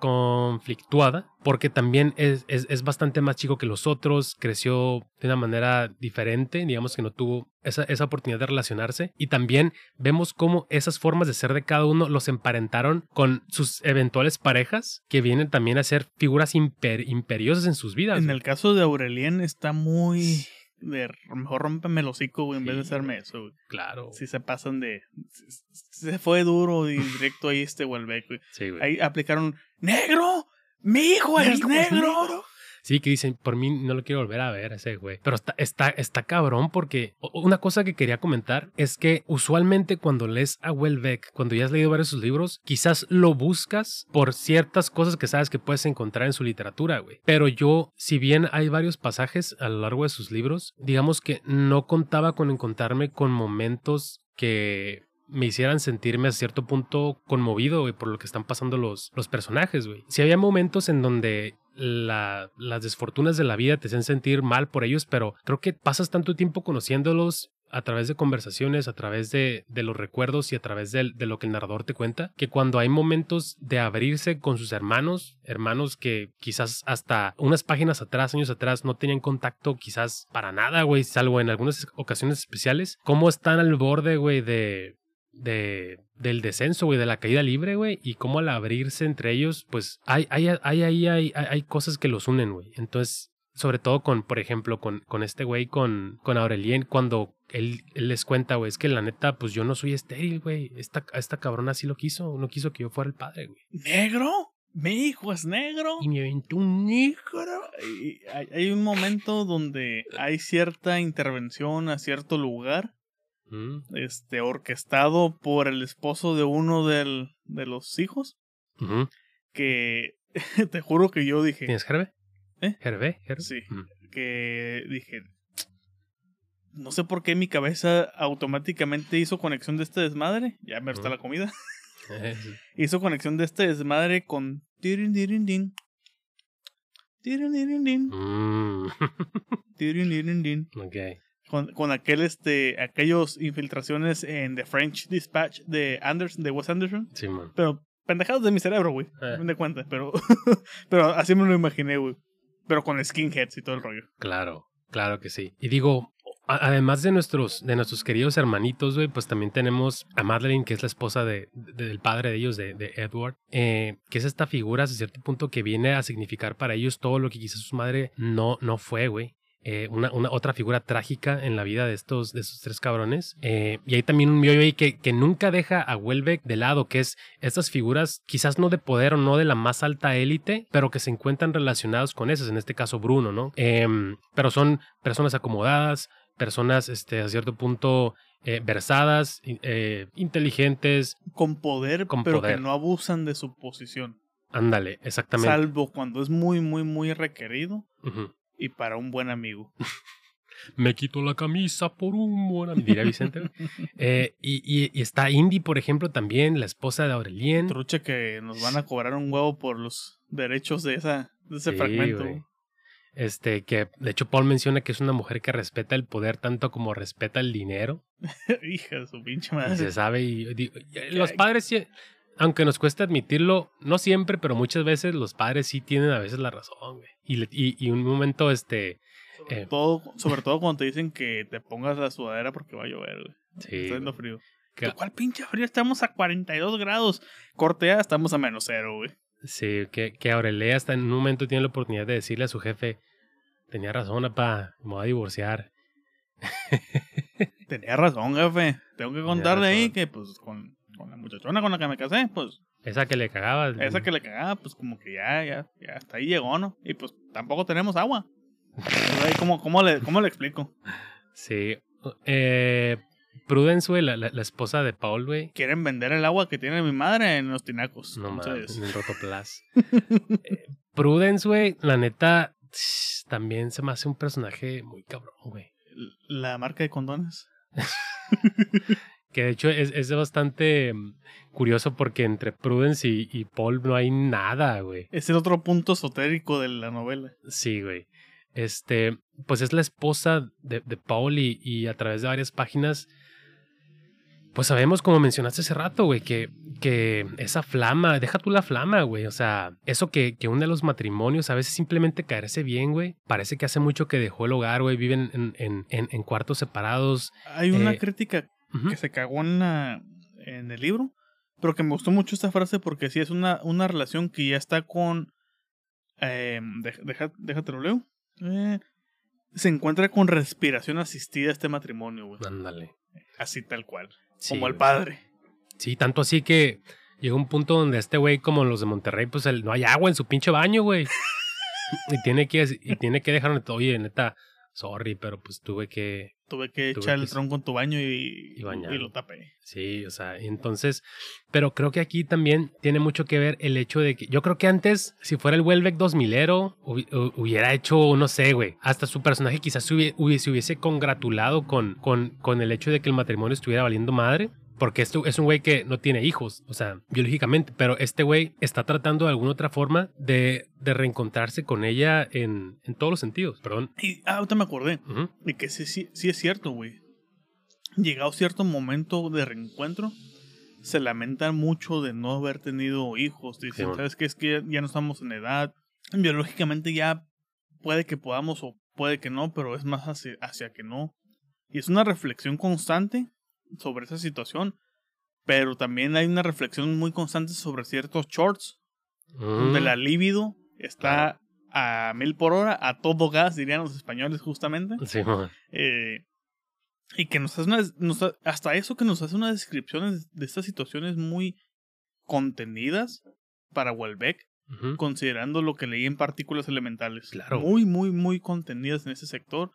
conflictuada, porque también es, es, es bastante más chico que los otros, creció de una manera diferente, digamos que no tuvo esa, esa oportunidad de relacionarse, y también vemos cómo esas formas de ser de cada uno los emparentaron con sus eventuales parejas, que vienen también a ser figuras imper- imperiosas en sus vidas. en el caso de Aurelien está muy... De, mejor rómpeme el hocico, güey, en vez de hacerme eso, güey. Claro. Si se pasan de... Se fue duro y directo ahí este Welbeck, güey. Sí, güey. Ahí aplicaron... ¡Negro! ¡Mi hijo es negro! Sí, que dicen, por mí no lo quiero volver a ver ese güey. Pero está, está, está cabrón porque una cosa que quería comentar es que usualmente cuando lees a Welbeck, cuando ya has leído varios de sus libros, quizás lo buscas por ciertas cosas que sabes que puedes encontrar en su literatura, güey. Pero yo, si bien hay varios pasajes a lo largo de sus libros, digamos que no contaba con encontrarme con momentos que me hicieran sentirme a cierto punto conmovido, por lo que están pasando los, los personajes, güey. Si había momentos en donde la- las desfortunas de la vida te hacen sentir mal por ellos, pero creo que pasas tanto tiempo conociéndolos a través de conversaciones, a través de, de los recuerdos y a través de, de lo que el narrador te cuenta, que cuando hay momentos de abrirse con sus hermanos, hermanos que quizás hasta unas páginas atrás, años atrás, no tenían contacto quizás para nada, güey, salvo en algunas ocasiones especiales, cómo están al borde, güey, de, de del descenso, güey, de la caída libre, güey, y cómo al abrirse entre ellos, pues hay, hay, hay, hay, hay, hay, hay cosas que los unen, güey. Entonces, sobre todo con, por ejemplo, con, con este güey, con, con Aurelien, cuando él, él les cuenta, güey, es que la neta, pues yo no soy estéril, güey. Esta, esta cabrona sí lo quiso, no quiso que yo fuera el padre, güey. ¿Negro? ¿Mi hijo es negro? Y me aventó un negro. Y hay, hay un momento donde hay cierta intervención a cierto lugar, Mm, este, orquestado por el esposo de uno del, de los hijos, que te juro que yo dije, ¿Tienes Herbe? ¿Eh? ¿Herbe? Sí. Mm. que dije, no sé por qué mi cabeza automáticamente hizo conexión de este desmadre, ya me está Ujú. la comida, Eh, hizo conexión de este desmadre con tirin, tirin, din. Tirin, tirin, din. Mm. Tirin, tirin, din. ok. Con, con aquel este aquellos infiltraciones en The French Dispatch de Anderson de Wes Anderson Sí, man. pero pendejados de mi cerebro güey Eh. a fin de cuentas pero pero así me lo imaginé güey pero con skinheads y todo el rollo Claro, claro que sí. Y digo, a- además de nuestros, de nuestros queridos hermanitos, güey, pues también tenemos a Madeline, que es la esposa de, de- del padre de ellos, de, de Edward, eh, que es esta figura hasta cierto punto que viene a significar para ellos todo lo que quizás su madre no, no fue, güey. Eh, una, una, otra figura trágica en la vida de estos, de estos tres cabrones. Eh, y hay también un meollo ahí que, que nunca deja a Welbeck de lado, que es estas figuras, quizás no de poder o no de la más alta élite, pero que se encuentran relacionados con esas, en este caso Bruno, ¿no? Em, pero son personas acomodadas, personas este, a cierto punto eh, versadas, eh, inteligentes. Con poder, Con pero poder. que no abusan de su posición. Ándale, exactamente. Salvo cuando es muy, muy, muy requerido. Y para un buen amigo. Me quito la camisa por un buen amigo, diría Vicente. Eh, y, y- y está Indy, por ejemplo, también, la esposa de Aurelien. Truche que nos van a cobrar un huevo por los derechos de, esa, de ese Sí, fragmento. Este, que de hecho Paul menciona que es una mujer que respeta el poder tanto como respeta el dinero. Hija de su pinche Y madre. se sabe, y, y los padres, aunque nos cuesta admitirlo, no siempre, pero muchas veces los padres sí tienen a veces la razón, güey. Y, y, y un momento, este, eh, Todo, sobre todo cuando te dicen que te pongas la sudadera porque va a llover, güey. sí, Está haciendo frío. ¿Tú ¿Cuál pinche frío? Estamos a 42 grados. Cortea, estamos a menos cero, güey. sí, que, que Aurelia hasta en un momento tiene la oportunidad de decirle a su jefe, tenía razón, papá, me voy a divorciar. Tenía razón, jefe. Tengo que contarle ahí que, pues, con, con la muchachona con la que me casé, pues, Esa que le cagaba. esa que le cagaba, pues, como que ya, ya, ya hasta ahí llegó, ¿no? Y pues tampoco tenemos agua. Entonces, ¿cómo, cómo, le, ¿Cómo le explico? Sí. Eh, Prudence, güey, la, la, la esposa de Paul, güey. Quieren vender el agua que tiene mi madre en los tinacos. No mames, en el Rotoplas. Eh, Prudence, güey, la neta, también se me hace un personaje muy cabrón, güey. la marca de condones. Que de hecho es, es bastante mm, curioso porque entre Prudence y, y Paul no hay nada, güey. Es el otro punto esotérico de la novela. Sí, güey. Este, pues es la esposa de, de Paul y, y a través de varias páginas, pues sabemos, como mencionaste hace rato, güey, que, que esa flama, deja tú la flama, güey, o sea, eso que, que une a los matrimonios, a veces simplemente caerse bien, güey, parece que hace mucho que dejó el hogar, güey, viven en, en, en, en cuartos separados. Hay una Eh, crítica Que se cagó en, la- en el libro, pero que me gustó mucho esta frase porque sí es una, una relación que ya está con... Eh, deja- déjate lo leo. Eh, se encuentra con respiración asistida este matrimonio, güey. Ándale. Así tal cual. Sí, como el padre. Sí, tanto así que llegó un punto donde este güey, como los de Monterrey, pues el- no hay agua en su pinche baño, güey. y tiene que, y tiene que dejar, oye, neta, sorry, pero pues tuve que, Tuve que Tuve echar que el tronco en tu baño y, y lo tapé. sí, o sea, entonces, pero creo que aquí también tiene mucho que ver el hecho de que, yo creo que antes, si fuera el Welbeck 2000ero, hubi- hu- hubiera hecho, no sé, güey, hasta su personaje quizás se hubie- hubiese, se hubiese congratulado con, con, con el hecho de que el matrimonio estuviera valiendo madre. Porque esto es un güey que no tiene hijos, o sea, biológicamente, pero este güey está tratando de alguna otra forma de, de reencontrarse con ella en, en todos los sentidos, perdón. Y ah, ahorita me acordé. Ujú. Y que sí, sí, sí es cierto, güey. Llegado cierto momento de reencuentro, se lamentan mucho de no haber tenido hijos. Dicen, Simón. ¿sabes qué? Es que ya no estamos en edad. Biológicamente ya puede que podamos o puede que no, pero es más hacia, hacia que no. Y es una reflexión constante sobre esa situación. Pero también hay una reflexión muy constante sobre ciertos shorts, donde Mm. la libido está a mil por hora, a todo gas, dirían los españoles justamente. Simón. Eh, y que nos hace una, nos ha- hasta eso que nos hace unas descripciones de estas situaciones muy contenidas para Welbeck, Ujú. considerando lo que leí en partículas elementales. Claro. Muy, muy, muy contenidas en ese sector.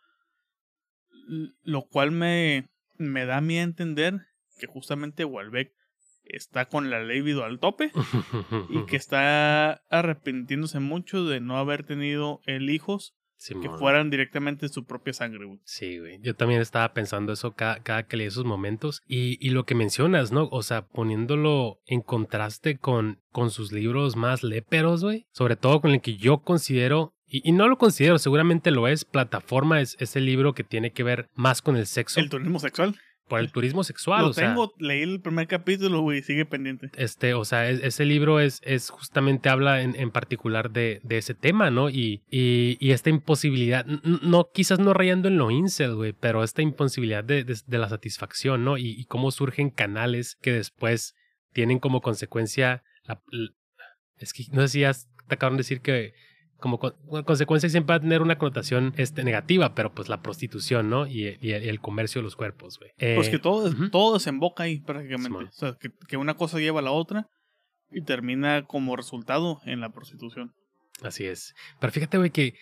Lo cual me, me da a mí a entender que justamente Welbeck está con la libido al tope y que está arrepintiéndose mucho de no haber tenido el hijos que fueran directamente de su propia sangre. güey. Sí, güey. Yo también estaba pensando eso cada, cada que leí esos momentos. Y, y lo que mencionas, ¿no? O sea, poniéndolo en contraste con, con sus libros más léperos, güey. Sobre todo con el que yo considero, y, y no lo considero, seguramente lo es, Plataforma es, es el libro que tiene que ver más con el sexo. El turismo sexual. por el turismo sexual, Lo o sea. tengo, leí el primer capítulo, güey, sigue pendiente. Este, o sea, es- ese libro es, es justamente habla en, en particular de, de ese tema, ¿no? Y, y, y esta imposibilidad, no, quizás no rayando en lo incel, güey, pero esta imposibilidad de, de- de la satisfacción, ¿no? Y, y cómo surgen canales que después tienen como consecuencia la- es que no sé si ya te acabaron de decir que, como consecuencia siempre va a tener una connotación este, negativa, pero pues la prostitución, ¿no? Y, el comercio de los cuerpos, güey. pues que todo, todo desemboca ahí prácticamente. o sea, que, una cosa lleva a la otra y termina como resultado en la prostitución. Así es. Pero fíjate, güey, que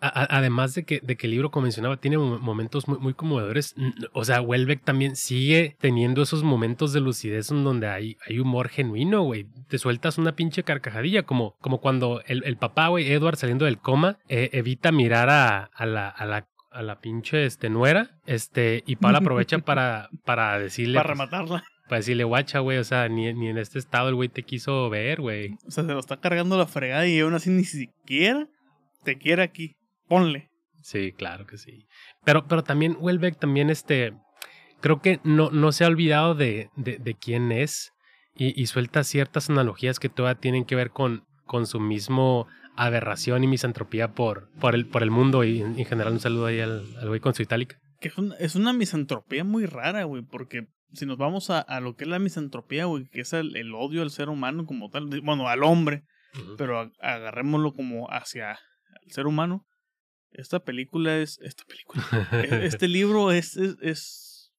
además de que, de que el libro, como mencionaba, tiene momentos muy, muy conmovedores, o sea, Welbeck también sigue teniendo esos momentos de lucidez en donde hay, hay humor genuino, güey. Te sueltas una pinche carcajadilla, como, como cuando el, el papá, güey, Edward saliendo del coma, eh, evita mirar a, a, la, a la a la pinche este, nuera, este, y Paula aprovecha para, para decirle. Para pues, rematarla. Para decirle, guacha, güey, o sea, ni, ni en este estado el güey te quiso ver, güey. O sea, se lo está cargando la fregada y aún así ni siquiera te quiere aquí ponle. Sí, claro que sí. Pero, pero también Welbeck también este, creo que no, no se ha olvidado de, de, quién es y, suelta ciertas analogías que todavía tienen que ver con, con su mismo aberración y misantropía por, por, el, por el mundo y en, general un saludo ahí al, güey con su itálica. Que es, es una misantropía muy rara, güey, porque si nos vamos a, a, lo que es la misantropía, güey, que es el, el, odio al ser humano como tal, bueno, al hombre, pero agarrémoslo como hacia el ser humano, esta película es. Esta película. E, este libro es, es,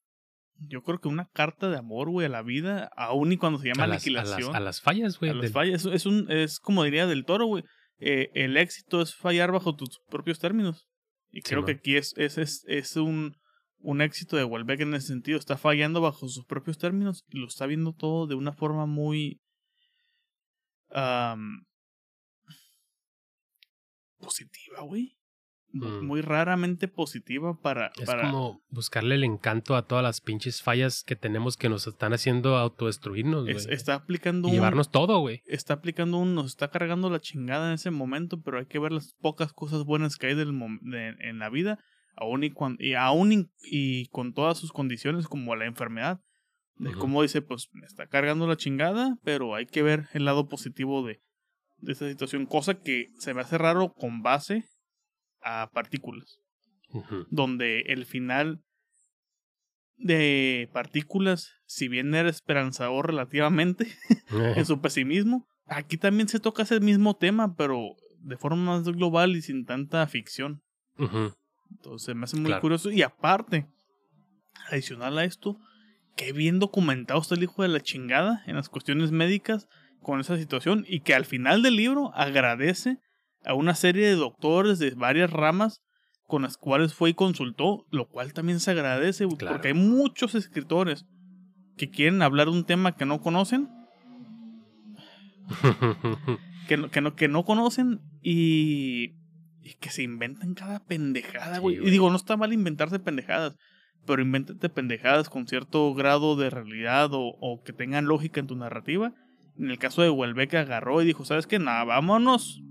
Yo creo que una carta de amor, güey, a la vida, aún y cuando se llama aniquilación. a, las, fallas, güey. A las fallas. Es, un, es como diría del toro, güey. Eh, el éxito es fallar bajo tus propios términos. Y creo que aquí es, es, es, es un, un éxito de Welbeck en ese sentido. Está fallando bajo sus propios términos y lo está viendo todo de una forma muy. positiva, güey. Mm. muy raramente positiva para... Es como buscarle el encanto a todas las pinches fallas que tenemos que nos están haciendo autodestruirnos, güey. está aplicando y llevarnos todo, güey. Está aplicando un... Nos está cargando la chingada en ese momento, pero hay que ver las pocas cosas buenas que hay del en la vida, aún y, cuando, y, aún y, con todas sus condiciones como la enfermedad. De cómo dice, pues me está cargando la chingada, pero hay que ver el lado positivo de, de esta situación. Cosa que se me hace raro con base a partículas. Donde el final de partículas, si bien era esperanzador relativamente en su pesimismo, aquí también se toca ese mismo tema, pero de forma más global y sin tanta ficción. Entonces me hace muy curioso. Y aparte, adicional a esto, que bien documentado está el hijo de la chingada en las cuestiones médicas con esa situación y que al final del libro agradece a una serie de doctores de varias ramas con las cuales fue y consultó, lo cual también se agradece, porque hay muchos escritores que quieren hablar de un tema que no conocen, que, no, que, no, que no conocen y, y que se inventan cada pendejada, güey. y digo, no está mal inventarse pendejadas, pero invéntate pendejadas con cierto grado de realidad o, o que tengan lógica en tu narrativa. En el caso de Huelbeck agarró y dijo, ¿sabes qué? Nada, vámonos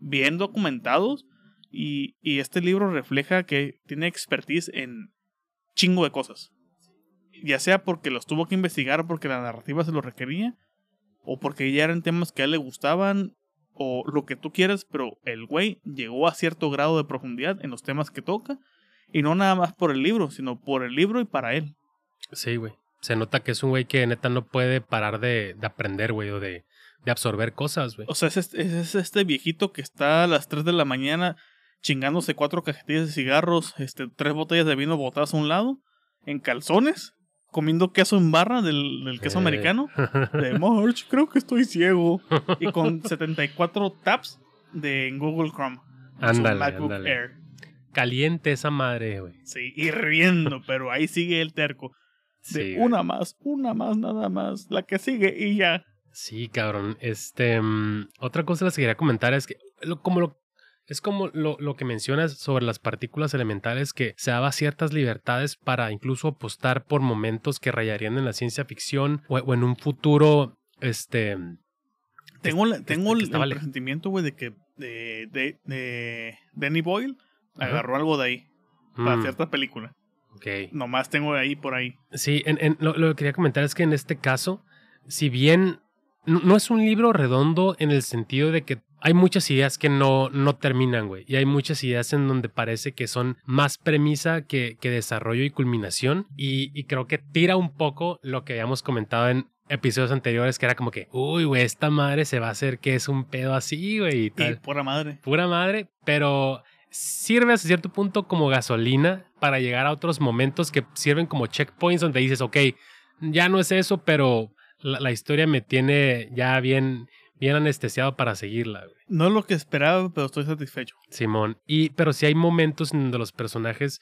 bien documentados y, y, este libro refleja que tiene expertise en chingo de cosas. Ya sea porque los tuvo que investigar porque la narrativa se lo requería, o porque ya eran temas que a él le gustaban, o lo que tú quieras, pero el güey llegó a cierto grado de profundidad en los temas que toca, y no nada más por el libro, sino por el libro y para él. Sí, güey. Se nota que es un güey que neta no puede parar de, de aprender, güey, o de, de absorber cosas, güey. O sea, es este, es este, viejito que está a las 3 de la mañana chingándose cuatro cajetillas de cigarros, este, tres botellas de vino botadas a un lado, en calzones, comiendo queso en barra del, del queso eh. americano. De March, creo que estoy ciego. Y con 74 taps de Google Chrome. Ándale, ándale. Caliente esa madre, güey. Sí, hirviendo, pero ahí sigue el terco. De una más, una más, nada más. La que sigue y ya. Sí, cabrón. Este, mm, otra cosa que quería comentar es que, como lo, es como lo, lo, que mencionas sobre las partículas elementales, que se daba ciertas libertades para incluso apostar por momentos que rayarían en la ciencia ficción o, en un futuro, este... Tengo, tengo el, presentimiento, güey, de que de, de, de Danny Boyle agarró algo de ahí para mm. cierta película. Ok. Nomás tengo de ahí por ahí. Sí, en, en, lo, lo que quería comentar es que en este caso, si bien no es un libro redondo en el sentido de que hay muchas ideas que no, no terminan, güey. Y hay muchas ideas en donde parece que son más premisa que, que desarrollo y culminación. Y, creo que tira un poco lo que habíamos comentado en, episodios anteriores que era como que, uy, güey, esta madre se va a hacer que es un pedo así, güey. Y Y tal. pura madre. Pura madre, pero sirve hasta cierto punto como gasolina para llegar a otros momentos que sirven como checkpoints donde dices, ok, ya no es eso, pero la, la historia me tiene ya bien, bien anestesiado para seguirla, güey. No es lo que esperaba, pero estoy satisfecho. Simón. Y, pero sí hay momentos en donde los personajes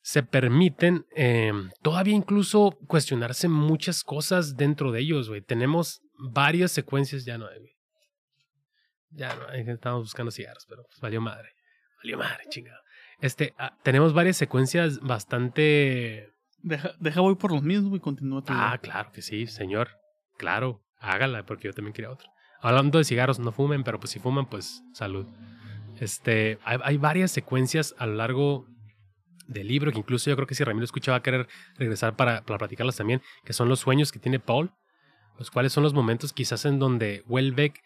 se permiten eh, todavía incluso cuestionarse muchas cosas dentro de ellos, güey. Tenemos varias secuencias, ya no hay, güey. Ya no hay, estamos buscando cigarros, pero pues valió madre. Valió madre, chingado. Este, ah, tenemos varias secuencias bastante... Deja, deja voy por los mismos y continúa tu Ah, claro que sí, señor. Claro, hágala, porque yo también quería otro. Hablando de cigarros, no fumen, pero pues si fuman, pues salud. Este, hay, hay varias secuencias a lo largo del libro que incluso yo creo que si Ramiro escucha va a querer regresar para, para platicarlas también, que son los sueños que tiene Paul, los cuales son los momentos quizás en donde Welbeck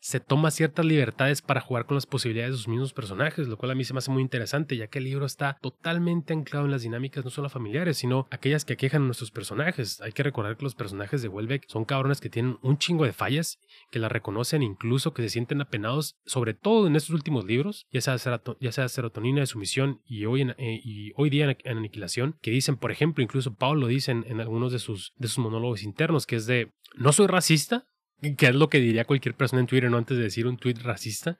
se toma ciertas libertades para jugar con las posibilidades de sus mismos personajes, lo cual a mí se me hace muy interesante, ya que el libro está totalmente anclado en las dinámicas no solo familiares, sino aquellas que aquejan a nuestros personajes. Hay que recordar que los personajes de Welbeck son cabrones que tienen un chingo de fallas, que las reconocen, incluso que se sienten apenados, sobre todo en estos últimos libros, ya sea, Serotonina de Sumisión y hoy, en- eh, y hoy día en, en Aniquilación, que dicen, por ejemplo, incluso Paul lo dice en, en algunos de sus, de sus monólogos internos, que es de, no soy racista, que es lo que diría cualquier persona en Twitter, no antes de decir un tweet racista.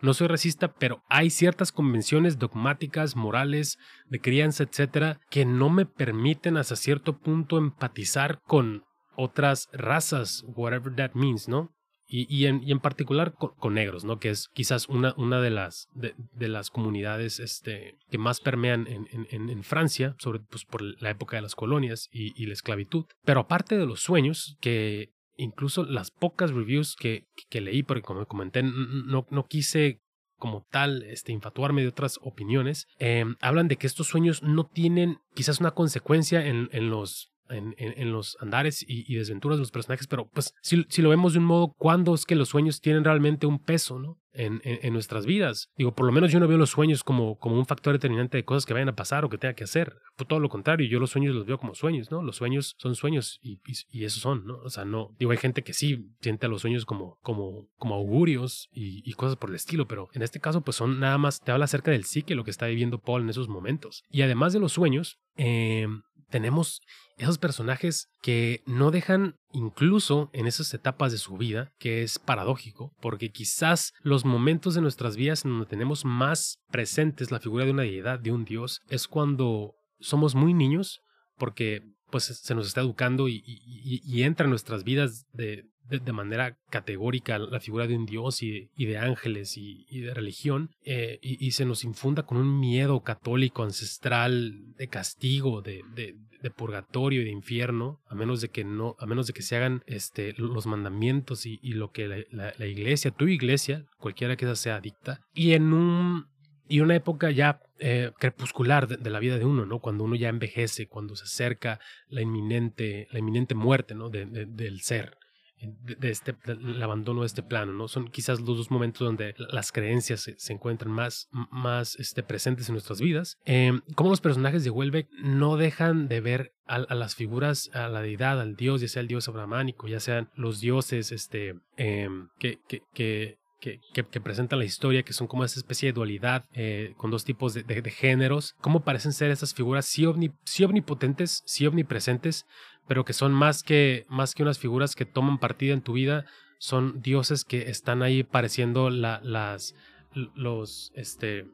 No soy racista, pero hay ciertas convenciones dogmáticas, morales, de crianza, etcétera, que no me permiten hasta cierto punto empatizar con otras razas, whatever that means, ¿no? Y, y, en, y en particular con, negros, ¿no? Que es quizás una, una de, las, de, las comunidades este, que más permean en, en, en Francia, sobre pues, por la época de las colonias y la esclavitud. Pero aparte de los sueños, que incluso las pocas reviews que, que leí, porque como comenté, no, no quise como tal este, infatuarme de otras opiniones, eh, hablan de que estos sueños no tienen quizás una consecuencia en, en los en, los andares y, y, desventuras de los personajes, pero pues si, lo vemos de un modo, ¿cuándo es que los sueños tienen realmente un peso ¿no? en, nuestras vidas? Digo, por lo menos yo no veo los sueños como, como un factor determinante de cosas que vayan a pasar o que tenga que hacer. Todo lo contrario, yo los sueños los veo como sueños, ¿no? Los sueños son sueños y, y, y esos son, ¿no? O sea, no, digo, hay gente que sí siente a los sueños como, como, como augurios y, cosas por el estilo, pero en este caso pues son nada más, te habla acerca del psique, lo que está viviendo Paul en esos momentos. Y además de los sueños, eh, tenemos esos personajes que no dejan incluso en esas etapas de su vida, que es paradójico, porque quizás los momentos de nuestras vidas en donde tenemos más presentes la figura de una deidad, de un dios, es cuando somos muy niños, porque pues se nos está educando y, y, y entra en nuestras vidas de, de, de, manera categórica la figura de un dios y, y de ángeles y, de religión, eh, y, se nos infunda con un miedo católico ancestral de castigo, de, de, purgatorio y de infierno, a menos de que no, a menos de que se hagan este, los mandamientos y, lo que la, la, iglesia, tu iglesia, cualquiera que sea dicta, y en un y una época ya eh, crepuscular de, de, la vida de uno, ¿no? Cuando uno ya envejece, cuando se acerca la inminente, la inminente muerte, ¿no? De, de, del ser, de, este, el abandono de este plano, ¿no? Son quizás los dos momentos donde las creencias se, encuentran más, más este, presentes en nuestras vidas. Eh, como los personajes de Welbeck no dejan de ver a, las figuras, a la deidad, al dios, ya sea el dios abramánico, ya sean los dioses este, eh, que, que, que que, presentan la historia, que son como esa especie de dualidad eh, con dos tipos de, géneros, cómo parecen ser estas figuras sí, sí, omnipotentes, sí omnipresentes, pero que son más que, más que unas figuras que toman partida en tu vida, son dioses que están ahí pareciendo la, las, los, este,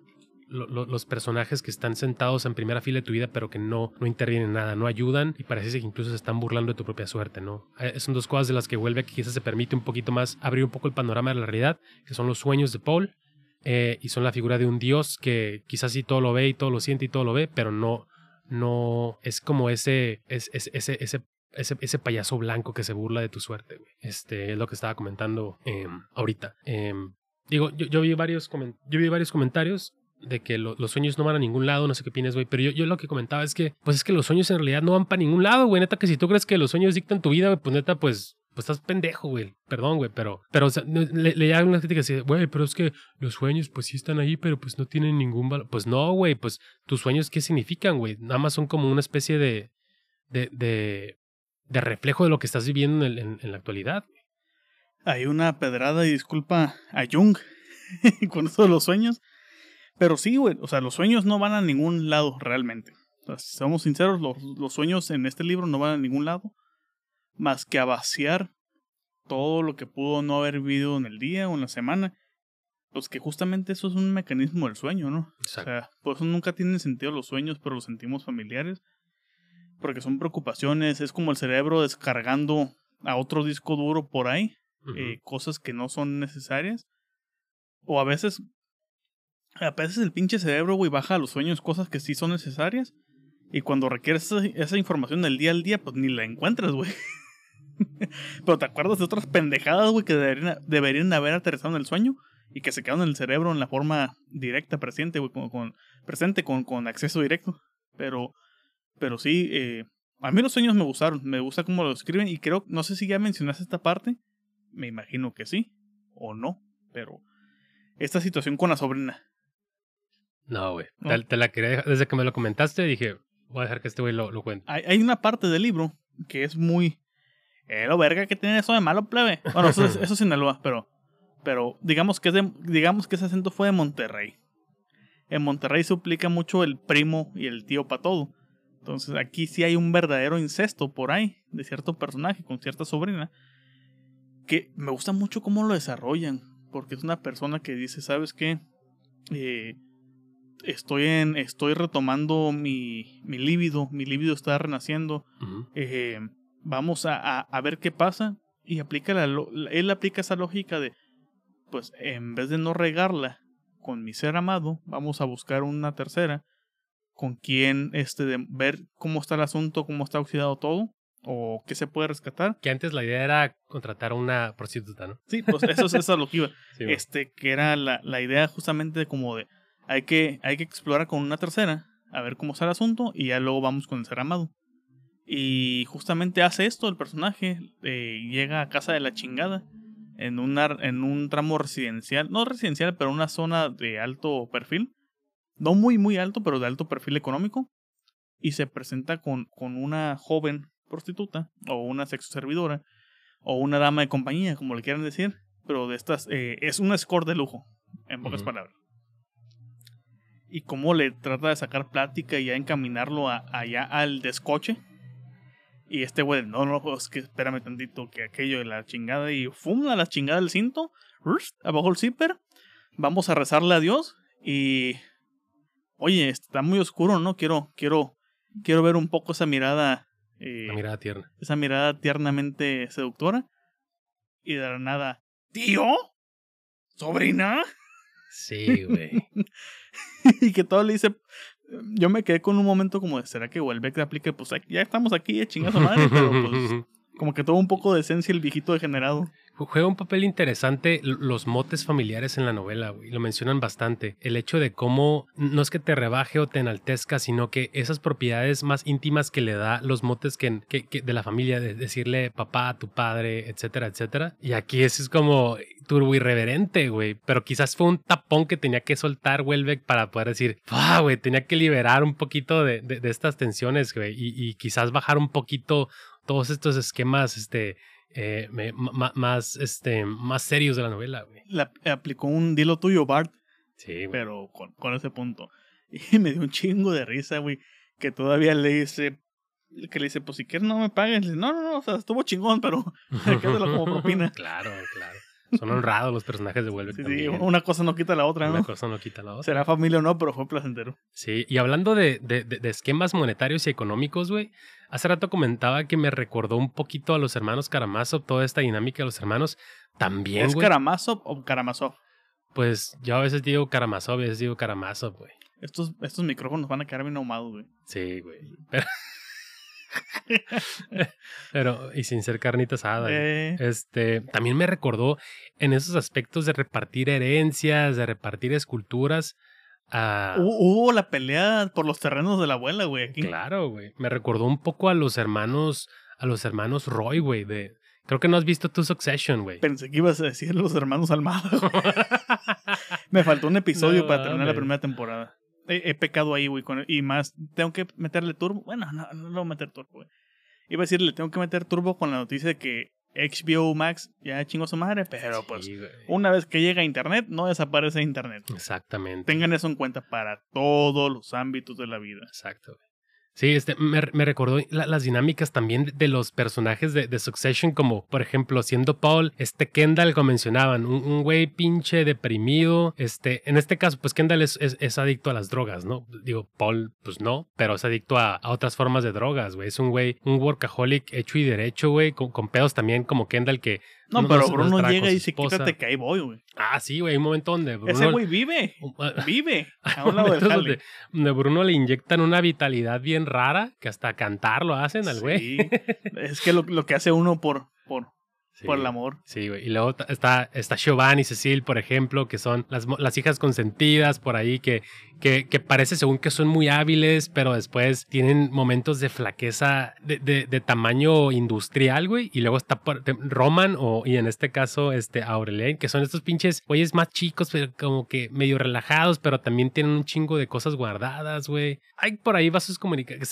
lo, lo, los personajes que están sentados en primera fila de tu vida, pero que no, no intervienen en nada, no ayudan y parece que incluso se están burlando de tu propia suerte, ¿no? Eh, son dos cosas de las que vuelve que quizás se permite un poquito más abrir un poco el panorama de la realidad, que son los sueños de Paul eh, y son la figura de un dios que quizás sí todo lo ve y todo lo siente y todo lo ve, pero no, no es como ese, es, es, ese, ese ese, ese, payaso blanco que se burla de tu suerte. Este es lo que estaba comentando eh, ahorita. Eh, digo, yo, yo, vi varios yo vi varios comentarios de que lo, los sueños no van a ningún lado, no sé qué opinas, güey, pero yo, yo, lo que comentaba es que, pues es que los sueños en realidad no van para ningún lado, güey, neta que si tú crees que los sueños dictan tu vida, pues neta, pues, pues estás pendejo, güey, perdón, güey, pero, pero, o sea, le, le una crítica así, güey, pero es que los sueños, pues sí están ahí, pero pues no tienen ningún valor, pues no, güey, pues tus sueños, ¿qué significan, güey? Nada más son como una especie de, de, de de reflejo de lo que estás viviendo en, en- en la actualidad. Hay una pedrada y disculpa a Jung con eso de los sueños. Pero sí, güey, o sea, los sueños no van a ningún lado realmente. O sea, si somos sinceros, los, los sueños en este libro no van a ningún lado. Más que a vaciar todo lo que pudo no haber vivido en el día o en la semana. Pues que justamente eso es un mecanismo del sueño, ¿no? O Exacto. sea, por eso nunca tienen sentido los sueños, pero los sentimos familiares. Porque son preocupaciones, es como el cerebro descargando a otro disco duro por ahí, eh, cosas que no son necesarias. O a veces, a veces el pinche cerebro, güey, baja a los sueños cosas que sí son necesarias. Y cuando requieres esa, esa información del día al día, pues ni la encuentras, güey. Pero te acuerdas de otras pendejadas, güey, que deberían, deberían haber aterrizado en el sueño y que se quedaron en el cerebro en la forma directa, presente, güey, con, con- presente con, con acceso directo. Pero, pero sí, eh, a mí los sueños me gustaron, me gusta cómo lo escriben y creo, no sé si ya mencionaste esta parte, me imagino que sí, o no, pero esta situación con la sobrina. No, güey. ¿No? Te, te la quería dejar- Desde que me lo comentaste, dije, voy a dejar que este güey lo, lo cuente. Hay, hay una parte del libro que es muy... Eh, lo verga que tiene eso de malo, plebe. Bueno, eso es, eso es Sinaloa, pero... Pero digamos que, es de- digamos que ese acento fue de Monterrey. En Monterrey se aplica mucho el primo y el tío para todo. Entonces aquí sí hay un verdadero incesto por ahí de cierto personaje con cierta sobrina. Que me gusta mucho cómo lo desarrollan. Porque es una persona que dice, ¿sabes qué? Eh, estoy en. Estoy retomando mi, mi líbido. Mi líbido está renaciendo. Eh, vamos a, a, a ver qué pasa. Y aplica la, él aplica esa lógica de. Pues en vez de no regarla con mi ser amado, vamos a buscar una tercera. Con quien este de ver cómo está el asunto, cómo está oxidado todo. O qué se puede rescatar. Que antes la idea era contratar a una prostituta, ¿no? Sí, pues eso es esa lo que iba. Sí, güey. este, que era la, la idea justamente de como de hay que, hay que explorar con una tercera, a ver cómo está el asunto, y ya luego vamos con el ser amado. Y justamente hace esto el personaje, eh, llega a casa de la chingada, en, una, en un tramo residencial, no residencial, pero una zona de alto perfil, no muy muy alto, pero de alto perfil económico, y se presenta con, con una joven prostituta, o una sexo servidora, o una dama de compañía, como le quieran decir, pero de estas, eh, es un score de lujo, en pocas palabras. Y cómo le trata de sacar plática y ya encaminarlo a- allá al descoche. Y este güey, no, no, es que espérame tantito, que aquello de la chingada y fum, a la chingada del cinto, rust, abajo el zipper, vamos a rezarle a Dios y... Oye, está muy oscuro, ¿no? Quiero, quiero, quiero ver un poco esa mirada... eh, Una mirada tierna. esa mirada tiernamente seductora. Y de la nada, ¿tío? ¿Sobrina? Sí, güey. y que todo le dice. Yo me quedé con un momento como de, ¿será que Welbeck aplique? Pues ya estamos aquí, eh, chingazo madre, pero pues como que tuvo un poco de esencia el viejito degenerado. Juega un papel interesante los motes familiares en la novela, güey. Lo mencionan bastante. El hecho de cómo no es que te rebaje o te enaltezca, sino que esas propiedades más íntimas que le da los motes que, de la familia, de decirle papá tu padre, etcétera, etcétera. Y aquí eso es como turbo irreverente, güey. Pero quizás fue un tapón que tenía que soltar Welbeck para poder decir, ah, güey, tenía que liberar un poquito de, de- de estas tensiones, güey. Y, y quizás bajar un poquito todos estos esquemas, este, eh, más, este, más serios de la novela, güey. Aplicó un dilo tuyo, Bart, Sí, güey. pero con, con ese punto. Y me dio un chingo de risa, güey, que todavía le dice. Que le dice, pues si quieres no me pagues. Dice, no, no, no, o sea, estuvo chingón, pero quédalo como propina. claro, claro. Son honrados los personajes de Welbeck Sí, sí, una cosa no quita la otra, Una ¿no? cosa no quita la otra. Será familia o no, pero fue placentero. Sí, y hablando de- de esquemas monetarios y económicos, güey, hace rato comentaba que me recordó un poquito a los hermanos Karamazov, toda esta dinámica de los hermanos. También, ¿Es. Karamazov o Karamazov? Pues yo a veces digo Karamazov, a veces digo Karamazov, güey. Estos, estos micrófonos van a quedar bien ahumados, güey. Sí, güey. Pero... Pero, y sin ser carnita asada. Eh, Este, también me recordó en esos aspectos de repartir herencias, de repartir esculturas. A- hu- hubo la pelea por los terrenos de la abuela, güey, aquí. Claro, güey. Me recordó un poco a los hermanos, a los hermanos Roy, güey. De, creo que no has visto tu Succession, güey. Pensé que ibas a decir los hermanos Almada. Me faltó un episodio No para terminar la primera temporada. He, he pecado ahí, güey, y más, tengo que meterle turbo. Bueno, no, no le voy a meter turbo, güey. iba a decir, le tengo que meter turbo con la noticia de que HBO Max ya chingó su madre, pero pues güey. una vez que llega a Internet, no desaparece Internet. Exactamente. Tengan eso en cuenta para todos los ámbitos de la vida. Exacto, güey. Sí, este, me, recordó la- las dinámicas también de, los personajes de, de Succession, como por ejemplo, siendo Paul, este Kendall, como mencionaban, un, un güey pinche deprimido. Este, en este caso, pues Kendall es, es, es adicto a las drogas, ¿no? Digo, Paul, pues no, pero es adicto a, a otras formas de drogas, güey. Es un güey, un workaholic hecho y derecho, güey, con, con pedos también como Kendall que. No, pero Bruno llega y dice, quítate que ahí voy, güey. Ah, sí, güey, hay un momento donde Bruno. Ese güey vive, vive a un lado del donde, donde Bruno le inyectan una vitalidad bien rara que hasta cantar lo hacen al güey. Sí, es que lo, lo que hace uno por, por, Sí. por el amor. Sí, güey. Y luego está, está Giovanni y Cecil, por ejemplo, que son las hijas consentidas por ahí, que, que, parece según que son muy hábiles, pero después tienen momentos de flaqueza de, de, tamaño industrial, güey. Y luego está Roman o, y en este caso, este Aurelien, que son estos pinches güeyes más chicos, pero como que medio relajados, pero también tienen un chingo de cosas guardadas, güey. Hay por ahí vasos comunicados.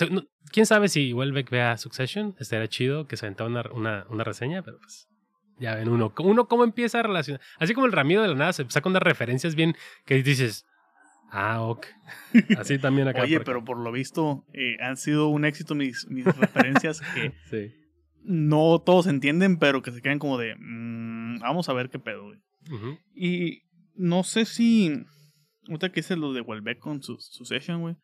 ¿Quién sabe si igual Beck vea Succession? Estaría chido que se aventara una, una, una reseña, pero pues ya ven uno, uno cómo empieza a relacionar. Así como el Ramiro de la nada se saca unas referencias bien que dices, ah, ok. Así también acá. Oye, por acá. pero por lo visto eh, han sido un éxito mis, mis referencias que Sí. no todos entienden, pero que se quedan como de, "Mm, vamos a ver qué pedo, güey. Y no sé si, ahorita que hice lo de Welbeck con su, su session, güey.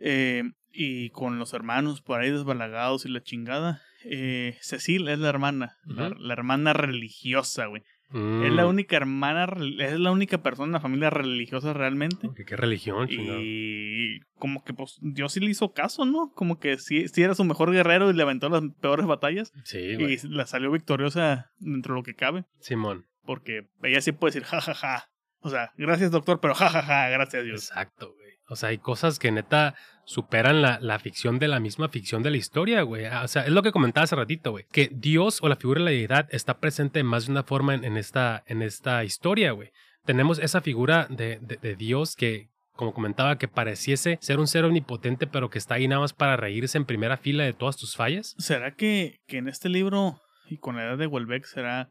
Eh, y con los hermanos por ahí desbalagados y la chingada. Eh, Cecil es la hermana, la hermana religiosa, güey. Es la Mm. única hermana, es la única persona en la familia religiosa realmente. ¿Qué, qué religión, chingado? Y como que pues Dios sí le hizo caso, ¿no? Como que sí, sí era su mejor guerrero y le aventó las peores batallas. Sí, güey. Y la salió victoriosa dentro de lo que cabe. Simón. Porque ella sí puede decir jajaja. Ja, ja. O sea, gracias doctor, pero jajaja, ja, ja, gracias a Dios. Exacto, güey. O sea, hay cosas que neta superan la, la ficción de la misma ficción de la historia, güey. Ah, O sea, es lo que comentaba hace ratito, güey. Que Dios o la figura de la deidad está presente de más de una forma en, en esta, en esta historia, güey. Tenemos esa figura de, de- de Dios que, como comentaba, que pareciese ser un ser omnipotente, pero que está ahí nada más para reírse en primera fila de todas tus fallas. ¿Será que, que en este libro y con la edad de Welbeck será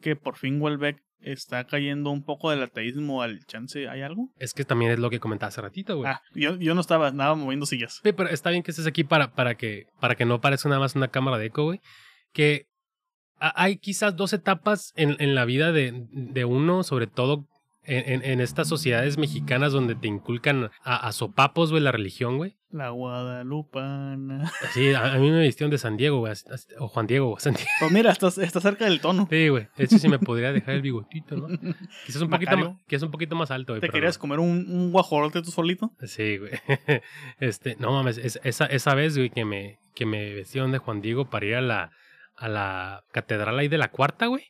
que por fin Welbeck está cayendo un poco del ateísmo al chance? ¿Hay algo? Es que también es lo que comentaba hace ratito, güey. Ah, yo, yo no estaba, nada moviendo sillas. Sí, pero está bien que estés aquí para, para, que, para que no parezca nada más una cámara de eco, güey. Que ha- hay quizás dos etapas en, en la vida de, de uno, sobre todo en, en- en estas sociedades mexicanas donde te inculcan a, a sopapos, güey, la religión, güey. La Guadalupana. Sí, a, a mí me vistieron de San Diego, güey. O Juan Diego, güey. San Diego. Pues mira, está, está cerca del tono. Sí, güey. De hecho, sí me podría dejar el bigotito, ¿no? Quizás un poquito, más, quizás un poquito más alto, güey. ¿Te pero querías no. comer un, un guajolote tú solito? Sí, güey. Este, no mames, es- esa, esa vez, güey, que me, que me vestieron de Juan Diego para ir a la, a la catedral ahí de la cuarta, güey.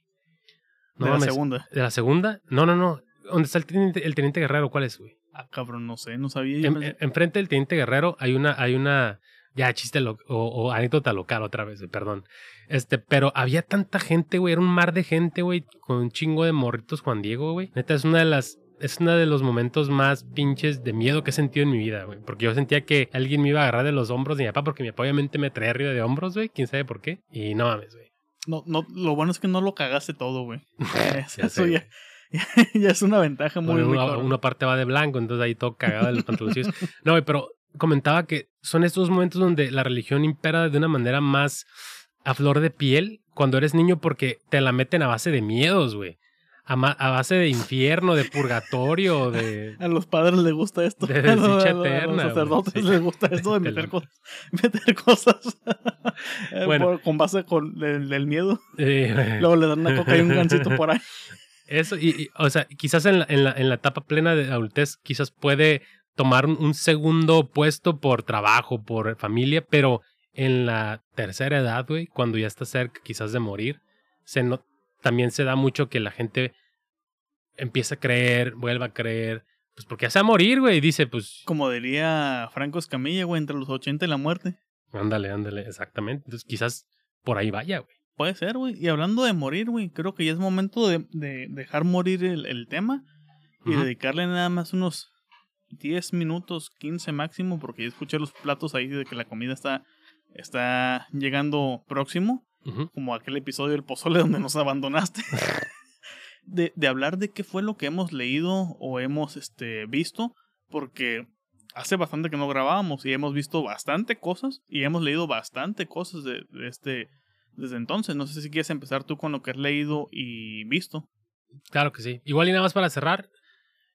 No de la mames, segunda. ¿De la segunda? No, no, no. ¿Dónde está el teniente, el teniente guerrero? ¿Cuál es, güey? Ah, cabrón, no sé, no sabía. En- pensé- en- enfrente del teniente guerrero hay una, hay una, ya chiste lo- o, o anécdota local otra vez, perdón. Este, pero había tanta gente, güey, era un mar de gente, güey, con un chingo de morritos Juan Diego, güey. Neta, es una de las, es uno de los momentos más pinches de miedo que he sentido en mi vida, güey. Porque yo sentía que alguien me iba a agarrar de los hombros de mi papá, porque mi papá obviamente me traía arriba de hombros, güey, quién sabe por qué. Y no mames, güey. no, no, lo bueno es que no lo cagaste todo, güey. Ya Eso sé, ya, ya es una ventaja muy, Bueno, muy una, parte va de blanco, entonces ahí todo cagado de los pantaloncillos. No, güey, pero comentaba que son estos momentos donde la religión impera de una manera más a flor de piel cuando eres niño porque te la meten a base de miedos, güey. A, base de infierno, de purgatorio, de... A los padres les gusta esto. De desdicha a los- a los eterna, sacerdotes Sí. les gusta esto de Te meter cosas. Meter cosas. Eh, Bueno. por- con base con el, el miedo. Luego le dan una coca y un gancito por ahí. Eso, y, y, o sea, quizás en la, en, la, en la etapa plena de adultez, quizás puede tomar un, un segundo puesto por trabajo, por familia, pero en la tercera edad, güey, cuando ya está cerca quizás de morir, se no, también se da mucho que la gente empieza a creer, vuelva a creer, pues porque va a morir, güey, y dice, pues, Como diría Franco Escamilla, güey, entre los 80 y la muerte. ándale, ándale, exactamente. Entonces quizás por ahí vaya, güey. Puede ser, güey. Y hablando de morir, güey, creo que ya es momento de, de dejar morir el, el tema y dedicarle nada más unos 10 minutos, 15 máximo, porque ya escuché los platos ahí de que la comida está está llegando próximo, como aquel episodio del pozole donde nos abandonaste. de, de, hablar de qué fue lo que hemos leído o hemos este, visto, porque hace bastante que no grabábamos y hemos visto bastante cosas y hemos leído bastante cosas de, este desde entonces. No sé si quieres empezar tú con lo que has leído y visto. Claro que sí. Igual y nada más para cerrar,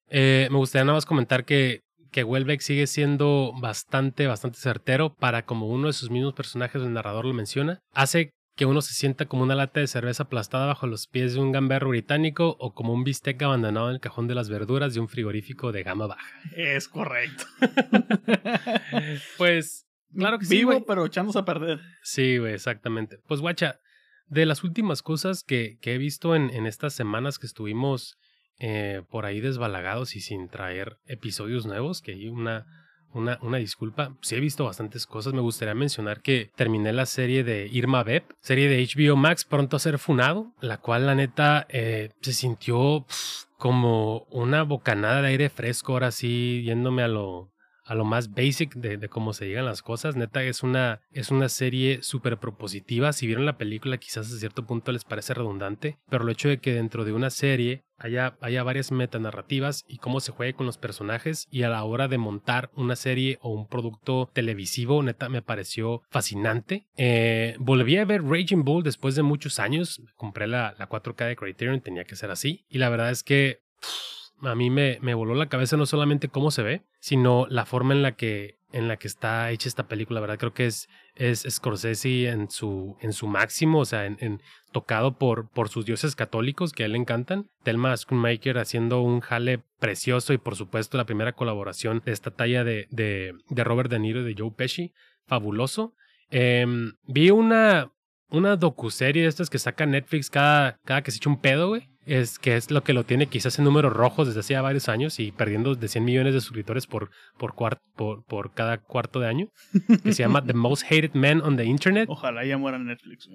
eh, me gustaría nada más comentar que, que Welbeck sigue siendo bastante, bastante certero para como uno de sus mismos personajes, el narrador lo menciona. Hace que uno se sienta como una lata de cerveza aplastada bajo los pies de un gamberro británico o como un bistec abandonado en el cajón de las verduras de un frigorífico de gama baja. Es correcto. pues, claro que sí. Vivo, pero echándose a perder. Sí, güey, exactamente. Pues, guacha, de las últimas cosas que, que he visto en, en, estas semanas que estuvimos eh, por ahí desbalagados y sin traer episodios nuevos, que hay una una, una disculpa. Sí he visto bastantes cosas. Me gustaría mencionar que terminé la serie de Irma Beb, serie de HBO Max, pronto a ser funado, la cual la neta eh, se sintió como una bocanada de aire fresco, ahora sí, yéndome a lo, a lo más basic de, cómo se llegan las cosas. Neta, es una, es una serie súper propositiva. Si vieron la película, quizás a cierto punto les parece redundante, pero el hecho de que dentro de una serie haya, haya varias metanarrativas y cómo se juegue con los personajes y a la hora de montar una serie o un producto televisivo, neta, me pareció fascinante. Eh, volví a ver Raging Bull después de muchos años. Compré la, la 4K de Criterion, tenía que ser así. Y la verdad es que a mí me, me voló la cabeza no solamente cómo se ve, sino la forma en la que, en la que está hecha esta película, ¿verdad? Creo que es, es Scorsese en su, en su máximo, o sea, en, tocado por, por sus dioses católicos que a él le encantan. Thelma Schoonmaker haciendo un jale precioso y por supuesto la primera colaboración de esta talla de, de, de Robert De Niro y de Joe Pesci, fabuloso. Em, vi una, una docuserie de estas que saca Netflix cada, cada que se echa un pedo, güey es que es lo que lo tiene quizás en números rojos desde hace varios años y perdiendo de 100 millones de suscriptores por, por, por, por cada cuarto de año, que se llama The Most Hated Man on the Internet. Ojalá ya muera Netflix.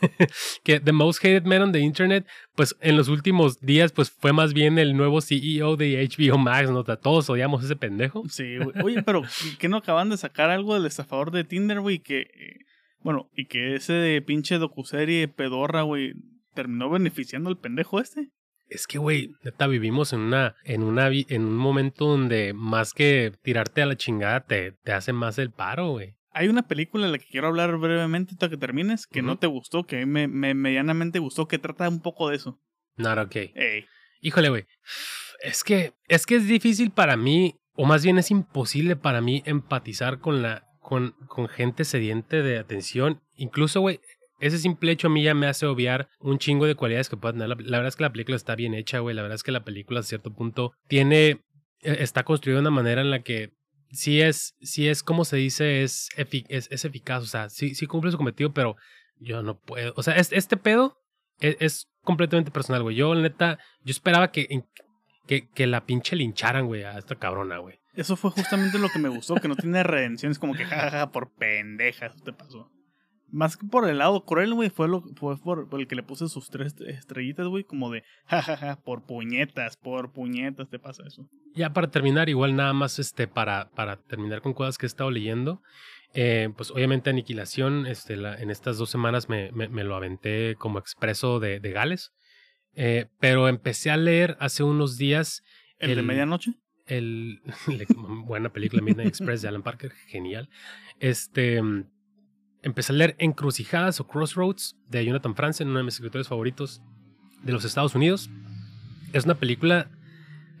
que The Most Hated Man on the Internet, pues en los últimos días, pues fue más bien el nuevo CEO de HBO Max, ¿no? Todos odiamos a ese pendejo. Sí, Oye, pero ¿qué no acaban de sacar algo del estafador de Tinder, güey? Que, bueno, y que ese de pinche docuserie pedorra, güey, terminó beneficiando al pendejo este. Es que, güey, neta, vivimos en una, en una, en un momento donde más que tirarte a la chingada te, te hace más el paro, güey. Hay una película en la que quiero hablar brevemente hasta que termines, que no te gustó, que a mí me, medianamente gustó, que trata un poco de eso. Not okay. Híjole, güey. Es que, es que es difícil para mí, o más bien es imposible para mí empatizar con la, con, con gente sediente de atención. Incluso, güey, ese simple hecho a mí ya me hace obviar un chingo de cualidades que pueda tener. La, verdad es que la película está bien hecha, güey. La verdad es que la película a cierto punto tiene, e, está construida de una manera en la que sí es, sí es como se dice, es, eficaz. O sea, sí, sí cumple su cometido, pero yo no puedo. O sea, este pedo es, es completamente personal, güey. Yo, neta, yo esperaba que, que, la pinche lincharan, güey, a esta cabrona, güey. Eso fue justamente lo que me gustó, que no tiene redención. Es como que jajaja, por pendeja, eso te pasó. Más que por el lado cruel, güey, fue, lo, fue por, el que le puse sus tres estrellitas, güey, como de, jajaja, por puñetas, por puñetas te pasa eso. Ya para terminar, igual nada más este, para, para terminar con cosas que he estado leyendo, eh, pues obviamente Aniquilación, este, la, en estas dos semanas me, me, lo aventé como expreso de, de Gales, eh, pero empecé a leer hace unos días. ¿El, de medianoche? El, buena película Midnight Express de Alan Parker, genial. Este empecé a leer Encrucijadas o Crossroads de Jonathan Franzen, uno de mis escritores favoritos de los Estados Unidos. Es una película.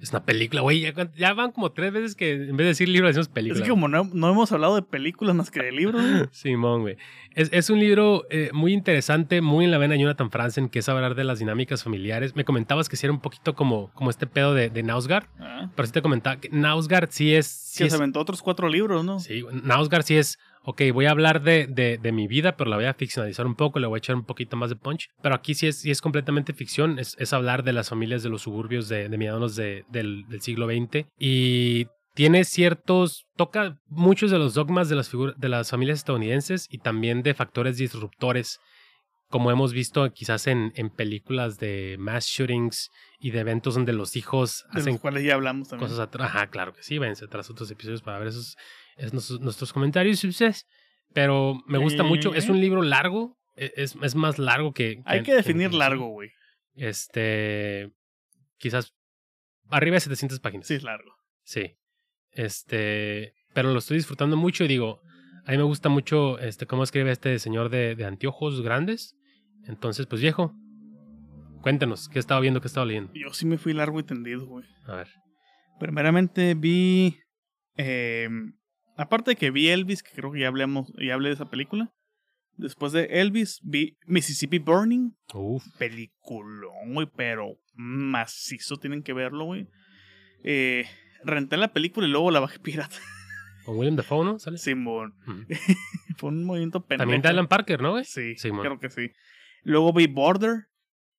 Es una película, güey. Ya, van como tres veces que en vez de decir libro decimos película. Es que como no, hemos hablado de películas más que de libros. Simón, güey. Es, es, un libro eh, muy interesante, muy en la vena de Jonathan Franzen, que es hablar de las dinámicas familiares. Me comentabas que sí era un poquito como, como este pedo de, de Nausgard. Ah. Pero sí te comentaba que Nausgard sí es. Sí que se aventó otros cuatro libros, ¿no? Sí, Nausgard sí es ok, voy a hablar de, de, mi vida, pero la voy a ficcionalizar un poco, le voy a echar un poquito más de punch. Pero aquí sí es, sí es completamente ficción, es, es hablar de las familias de los suburbios de, de medianos del, del, siglo XX. Y tiene ciertos, toca muchos de los dogmas de las, de las familias estadounidenses y también de factores disruptores, como hemos visto quizás en, en películas de mass shootings y de eventos donde los hijos de hacen los cuales ya hablamos también. cosas atrás. Ajá, claro que sí, váyanse tras otros episodios para ver esos, es nuestros, comentarios. Pero me gusta mucho. Es un libro largo. e- Es, es más largo que. Hay que definir largo, güey. Este. Quizás. Arriba de 700 páginas. Sí, es largo. Sí. Este. Pero lo estoy disfrutando mucho y digo. A mí me gusta mucho este, cómo escribe este señor de, de anteojos grandes. Entonces, pues viejo. Cuéntanos, ¿qué estaba viendo, qué estaba leyendo? Yo sí me fui largo y tendido, güey. A ver. Primeramente vi. eh, aparte de que vi Elvis, que creo que ya hablamos, ya hablé de esa película. Después de Elvis, vi Mississippi Burning. Uf. Peliculón, güey, pero macizo, tienen que verlo, güey. Eh, renté la película y luego la bajé pirata. Con William Dafoe, ¿no? ¿Sale? Simón. Ujú. Fue un movimiento pendejo. También de Alan Parker, ¿no, güey? Sí, Simón. creo que sí. Luego vi Border,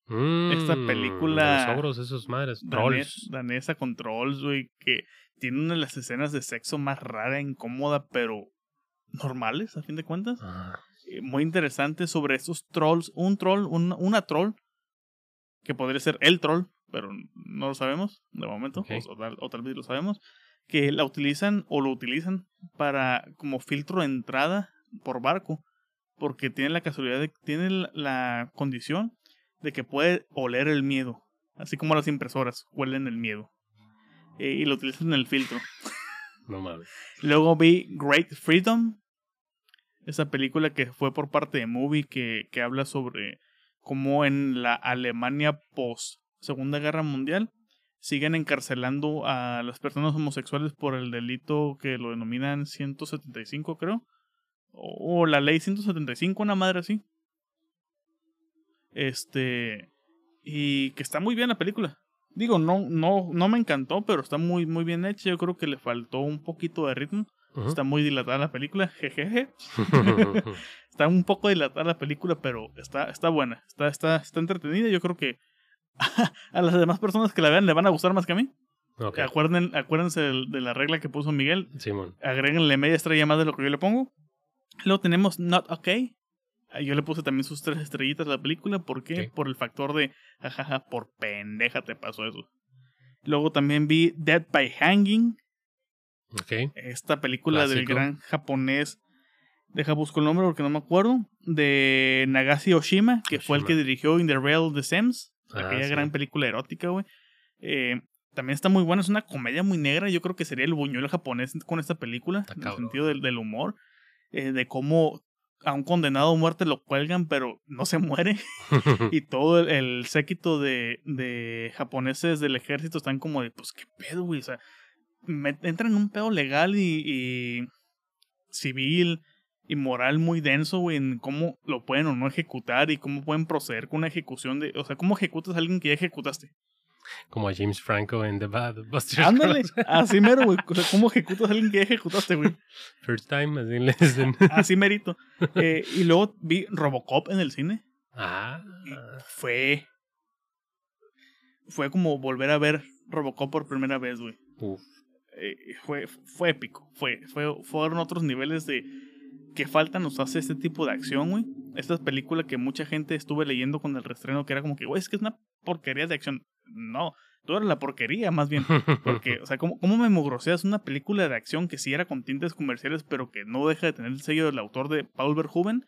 Esta Mm, película de Los ogros, esos madres. dane- Trolls. danesa con trolls, güey, que tiene una de las escenas de sexo más rara, incómoda, pero normales, a fin de cuentas. Ah, Eh, muy interesante sobre estos trolls. Un troll, un- una troll, que podría ser el troll, pero no lo sabemos de momento, o, o tal, o tal vez lo sabemos, que la utilizan o lo utilizan para como filtro de entrada por barco, porque tiene la casualidad de tiene la, la condición de que puede oler el miedo, así como las impresoras huelen el miedo. Eh, y lo utilizan en el filtro. no mames. Luego vi Great Freedom, esa película que fue por parte de Movie que, que habla sobre cómo en la Alemania post Segunda Guerra Mundial siguen encarcelando a las personas homosexuales por el delito que lo denominan 175 creo o, o la ley 175 una madre así este y que está muy bien la película digo no no no me encantó pero está muy muy bien hecha yo creo que le faltó un poquito de ritmo Ujú. Está muy dilatada la película, jejeje. Está un poco dilatada la película, pero está, está buena. Está, está, está entretenida. Yo creo que a las demás personas que la vean le van a gustar más que a mí. ok, Acuerden, acuérdense de, la regla que puso Miguel. Simón. Agréguenle media estrella más de lo que yo le pongo. Luego tenemos Not Okay. Ah, Yo le puse también sus tres estrellitas a la película. ¿Por qué? Por el factor de, jajaja, por pendeja te pasó eso. Luego también vi Dead by Hanging. Ok. esta película del gran japonés, deja busco el nombre porque no me acuerdo, de Nagasi Oshima, que fue el que dirigió In the Rail of the Sims, Ah, aquella sí. gran película erótica, güey. Eh, también está muy buena, es una comedia muy negra, yo creo que sería el buñuelo japonés con esta película, en el sentido del, del humor, eh, de cómo a un condenado a muerte lo cuelgan, pero no se muere. y todo el, el séquito de, de japoneses del ejército están como de, pues, ¿qué pedo, güey? O sea, me- entran en un pedo legal y, y civil y moral muy denso, güey, en cómo lo pueden o no ejecutar y cómo pueden proceder con una ejecución de, o sea, cómo ejecutas a alguien que ya ejecutaste. Como a James Franco en The Bad Buster Ándale, así mero, güey. O sea, cómo ejecutas a alguien que ejecutaste, güey. First time, así dicen. Así merito. Eh, y luego vi Robocop en el cine. Ah. Fue. Fue como volver a ver Robocop por primera vez, güey. Uf. eh, fue, fue épico. Fue, fue, fueron otros niveles de que falta nos hace este tipo de acción, güey. Esta película que mucha gente estuve leyendo con el restreno que era como que, güey, es que es una porquería de acción. No, tú eres la porquería, más bien. Porque, o sea, ¿cómo, cómo me mugroseas una película de acción que sí era con tintes comerciales, pero que no deja de tener el sello del autor de Paul Verhoeven?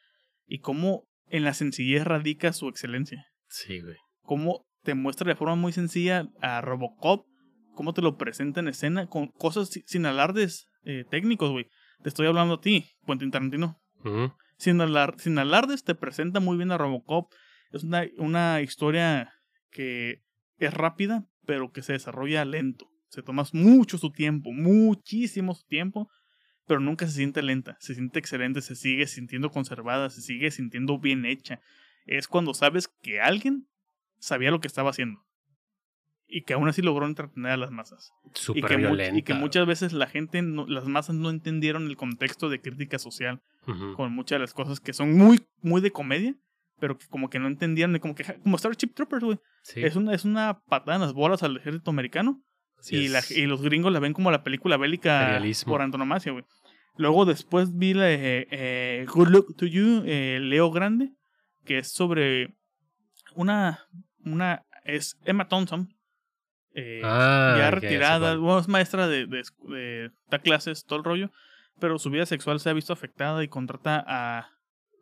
Y cómo en la sencillez radica su excelencia. Sí, güey. Cómo te muestra de forma muy sencilla a Robocop, cómo te lo presenta en escena con cosas si- sin alardes eh, técnicos, güey. Te estoy hablando a ti, Quentin Tarantino. Sin, alar- sin alardes te presenta muy bien a Robocop. Es una, una historia que es rápida, pero que se desarrolla lento. Se toma mucho su tiempo, muchísimo su tiempo, pero nunca se siente lenta. Se siente excelente, se sigue sintiendo conservada, se sigue sintiendo bien hecha. Es cuando sabes que alguien sabía lo que estaba haciendo. Y que aún así logró entretener a las masas y Súper que, violenta. y que muchas veces la gente, no- las masas no entendieron el contexto de crítica social con muchas de las cosas que son muy, muy de comedia, pero que como que no entendieron, y como que como Starship Troopers, güey. Sí, Es una, es una patada en las bolas al ejército americano. Y, la- es- y los gringos la ven como la película bélica por antonomasia, güey. Luego después vi la de eh, Good Luck to You, eh, Leo Grande, que es sobre una, una, es Emma Thompson, eh, Ah, ya retirada, bueno, es maestra de, de, de- da clases, todo el rollo, pero su vida sexual se ha visto afectada y contrata a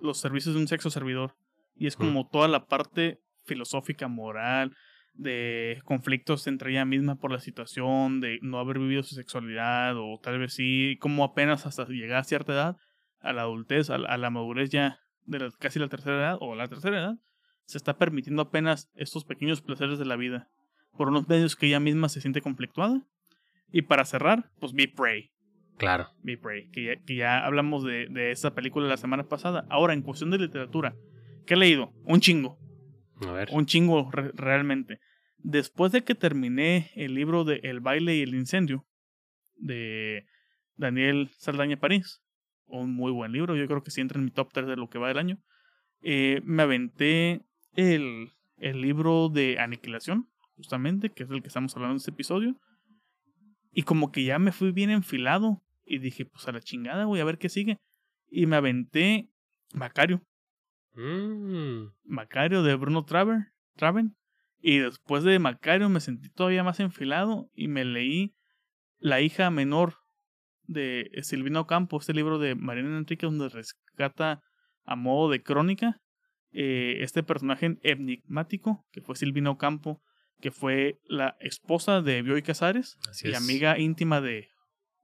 los servicios de un sexo servidor. Y es como toda la parte filosófica, moral, de conflictos entre ella misma por la situación, de no haber vivido su sexualidad, o tal vez sí, como apenas hasta llegar a cierta edad, a la adultez, a la, madurez ya de casi la tercera edad, o la tercera edad, se está permitiendo apenas estos pequeños placeres de la vida, por unos medios que ella misma se siente conflictuada. Y para cerrar, pues Be Prey. Claro. Be Prey, que ya, que ya hablamos de, de esa película la semana pasada. Ahora, en cuestión de literatura, ¿qué he leído? Un chingo. Un chingo realmente. Después de que terminé el libro de El baile y el incendio de Daniel Saldaña París, un muy buen libro, yo creo que sí entra en mi top 3 de lo que va del año, eh, me aventé el, el libro de Aniquilación, justamente, que es el que estamos hablando en este episodio, y como que ya me fui bien enfilado y dije, pues a la chingada, voy a ver qué sigue. Y me aventé Macario. Mm. Macario de Bruno Traver, Traven. Y después de Macario me sentí todavía más enfilado y me leí La hija menor de Silvino Campo, este libro de Mariana Enrique donde rescata a modo de crónica eh, este personaje enigmático que fue Silvino Campo, que fue la esposa de Bioy Casares y amiga íntima de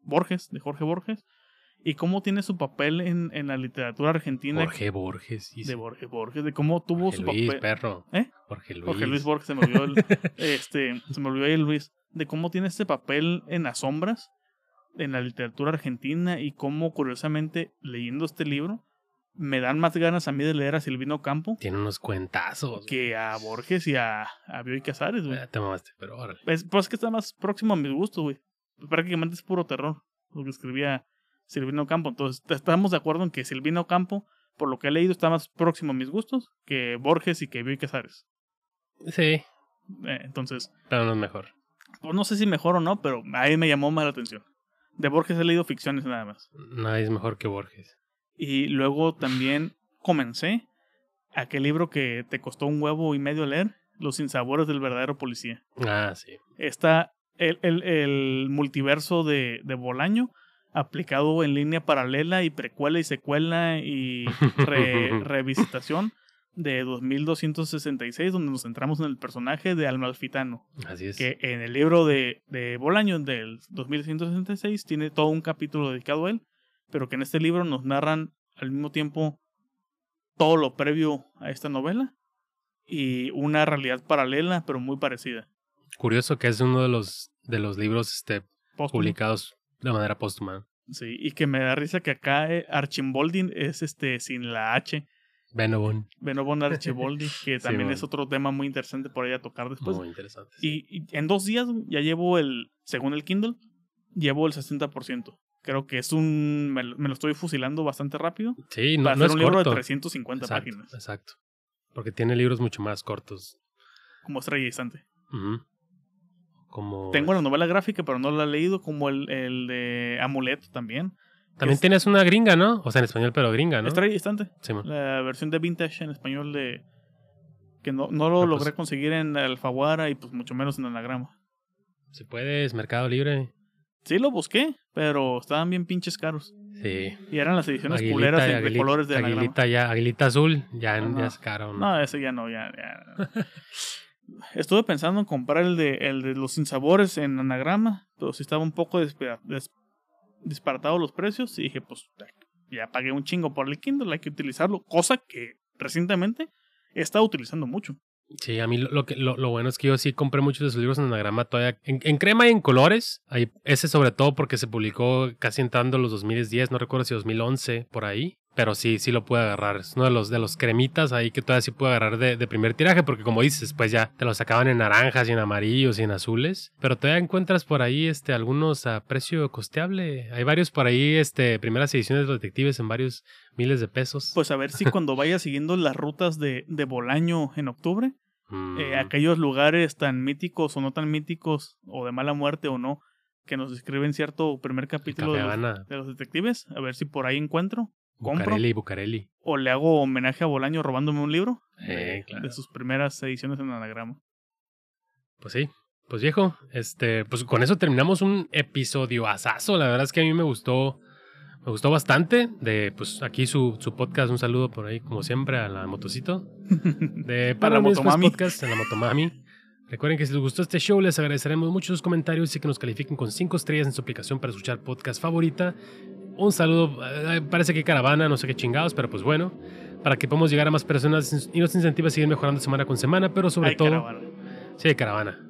Borges, de Jorge Borges, y cómo tiene su papel en, en la literatura argentina. Jorge Borges. De Borges Borges, de cómo tuvo su Luis, papel. perro. ¿Eh? Jorge Luis. Jorge Luis Borges, se me olvidó el, este, se me olvidó el Luis. De cómo tiene este papel en las sombras en la literatura argentina y cómo, curiosamente, leyendo este libro, me dan más ganas a mí de leer a Silvino Campo. Tiene unos cuentazos. Que a Borges y a, a Bioy Casares, güey. Ah, te mamaste, pero órale. Es, pues que está más próximo a mis gustos, güey. Prácticamente es puro terror lo que escribía Silvino Campo. Entonces, estamos de acuerdo en que Silvino Campo, por lo que he leído, está más próximo a mis gustos que Borges y que Bioy Casares. Sí. Eh, entonces. Pero no es mejor. Pues no sé si mejor o no, pero ahí me llamó más la atención. De Borges he leído ficciones nada más. Nadie es mejor que Borges. Y luego también comencé aquel libro que te costó un huevo y medio leer, Los sinsabores del verdadero policía. Ah, sí. Está el, el, el multiverso de, de Bolaño aplicado en línea paralela y precuela y secuela y revisitación de 2266, donde nos centramos en el personaje de Almalfitano. Así es. Que en el libro de, de Bolaño del 2166 tiene todo un capítulo dedicado a él, pero que en este libro nos narran al mismo tiempo todo lo previo a esta novela y una realidad paralela, pero muy parecida. Curioso que es uno de los, de los libros este, publicados de manera póstuma. Sí, y que me da risa que acá eh, Archimbolding es este sin la H. Benobon. Benobon Archiboldi, que también es otro tema muy interesante por ahí a tocar después. Muy interesante. Y, en dos días ya llevo el, según el Kindle, llevo el 60%. Creo que es un, me, lo estoy fusilando bastante rápido. Sí, no, para no hacer es un libro de 350 exacto, páginas. Exacto. Porque tiene libros mucho más cortos. Como Estrella Distante. Ujú. Como... Tengo la novela gráfica, pero no la he leído, como el, el de Amuleto también. También es- tienes una gringa, ¿no? O sea, en español, pero gringa, ¿no? Estrella Distante. Sí. La versión de Vintage en español de... Que no, no lo Ah, pues- logré conseguir en Alfaguara y pues mucho menos en Anagrama. Si puedes, Mercado Libre. Sí lo busqué, pero estaban bien pinches caros. Sí. Y eran las ediciones Aguilita, culeras de, de aguili- colores de anagrama. aguilita ya, aguilita azul, ya, no. ya es caro, ¿no? No, ese ya no, ya. ya. Estuve pensando en comprar el de, el de los sinsabores en anagrama, pero sí estaba un poco despe- des- disparatado los precios y dije, pues ya pagué un chingo por el Kindle, hay que utilizarlo, cosa que recientemente he estado utilizando mucho. Sí, a mí lo, lo que, lo, lo bueno es que yo sí compré muchos de sus libros en anagrama todavía. En, en crema y en colores. Ahí, ese sobre todo porque se publicó casi entrando los 2010, no recuerdo si 2011, por ahí. Pero sí, sí lo pude agarrar. Es uno de los, de los cremitas ahí que todavía sí pude agarrar de, de primer tiraje. Porque como dices, pues ya te los sacaban en naranjas y en amarillos y en azules. Pero todavía encuentras por ahí este, algunos a precio costeable. Hay varios por ahí, este, primeras ediciones de los detectives en varios miles de pesos. Pues a ver si cuando vaya siguiendo las rutas de, de Bolaño en octubre, Mm, eh, aquellos lugares tan míticos o no tan míticos, o de mala muerte o no, que nos describen cierto primer capítulo los, de los detectives, a ver si por ahí encuentro, compro. Bucareli, Bucareli. o le hago homenaje a Bolaño robándome un libro Eh, claro. de sus primeras ediciones en anagrama. Pues sí, pues viejo, este, pues con eso terminamos un episodio asazo. La verdad es que a mí me gustó Me gustó bastante. De pues aquí su, su podcast, un saludo por ahí, como siempre, a la motocito. De A la Motomami. Podcast, a la Motomami. Recuerden que si les gustó este show, les agradeceremos mucho sus comentarios y que nos califiquen con 5 estrellas en su aplicación para escuchar podcast favorita. Un saludo, eh, parece que caravana, no sé qué chingados, pero pues bueno, para que podamos llegar a más personas y nos incentiva a seguir mejorando semana con semana, pero sobre Ay, todo, caravana. sí, caravana.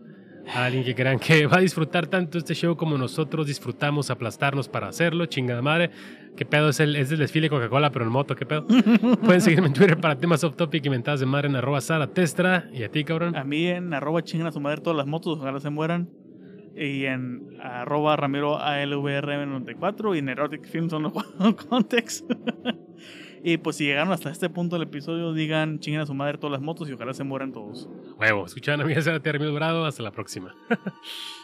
A alguien que crean que va a disfrutar tanto este show como nosotros disfrutamos aplastarnos para hacerlo, chingada madre. ¿Qué pedo es el, es el desfile de Coca-Cola, pero en moto? ¿Qué pedo? Pueden seguirme en Twitter para temas off topic y mentadas de madre en arroba Sara Testra. Y a ti, cabrón. A mí en arroba chingan a su madre todas las motos, ojalá se mueran. Y en arroba Ramiro ALVRM94 y en Erotic Films on Context. y pues si llegaron hasta este punto del episodio, digan chingan a su madre todas las motos y ojalá se mueran todos. Huevo. Escuchaban a mí, Termino Dorado. Hasta la próxima.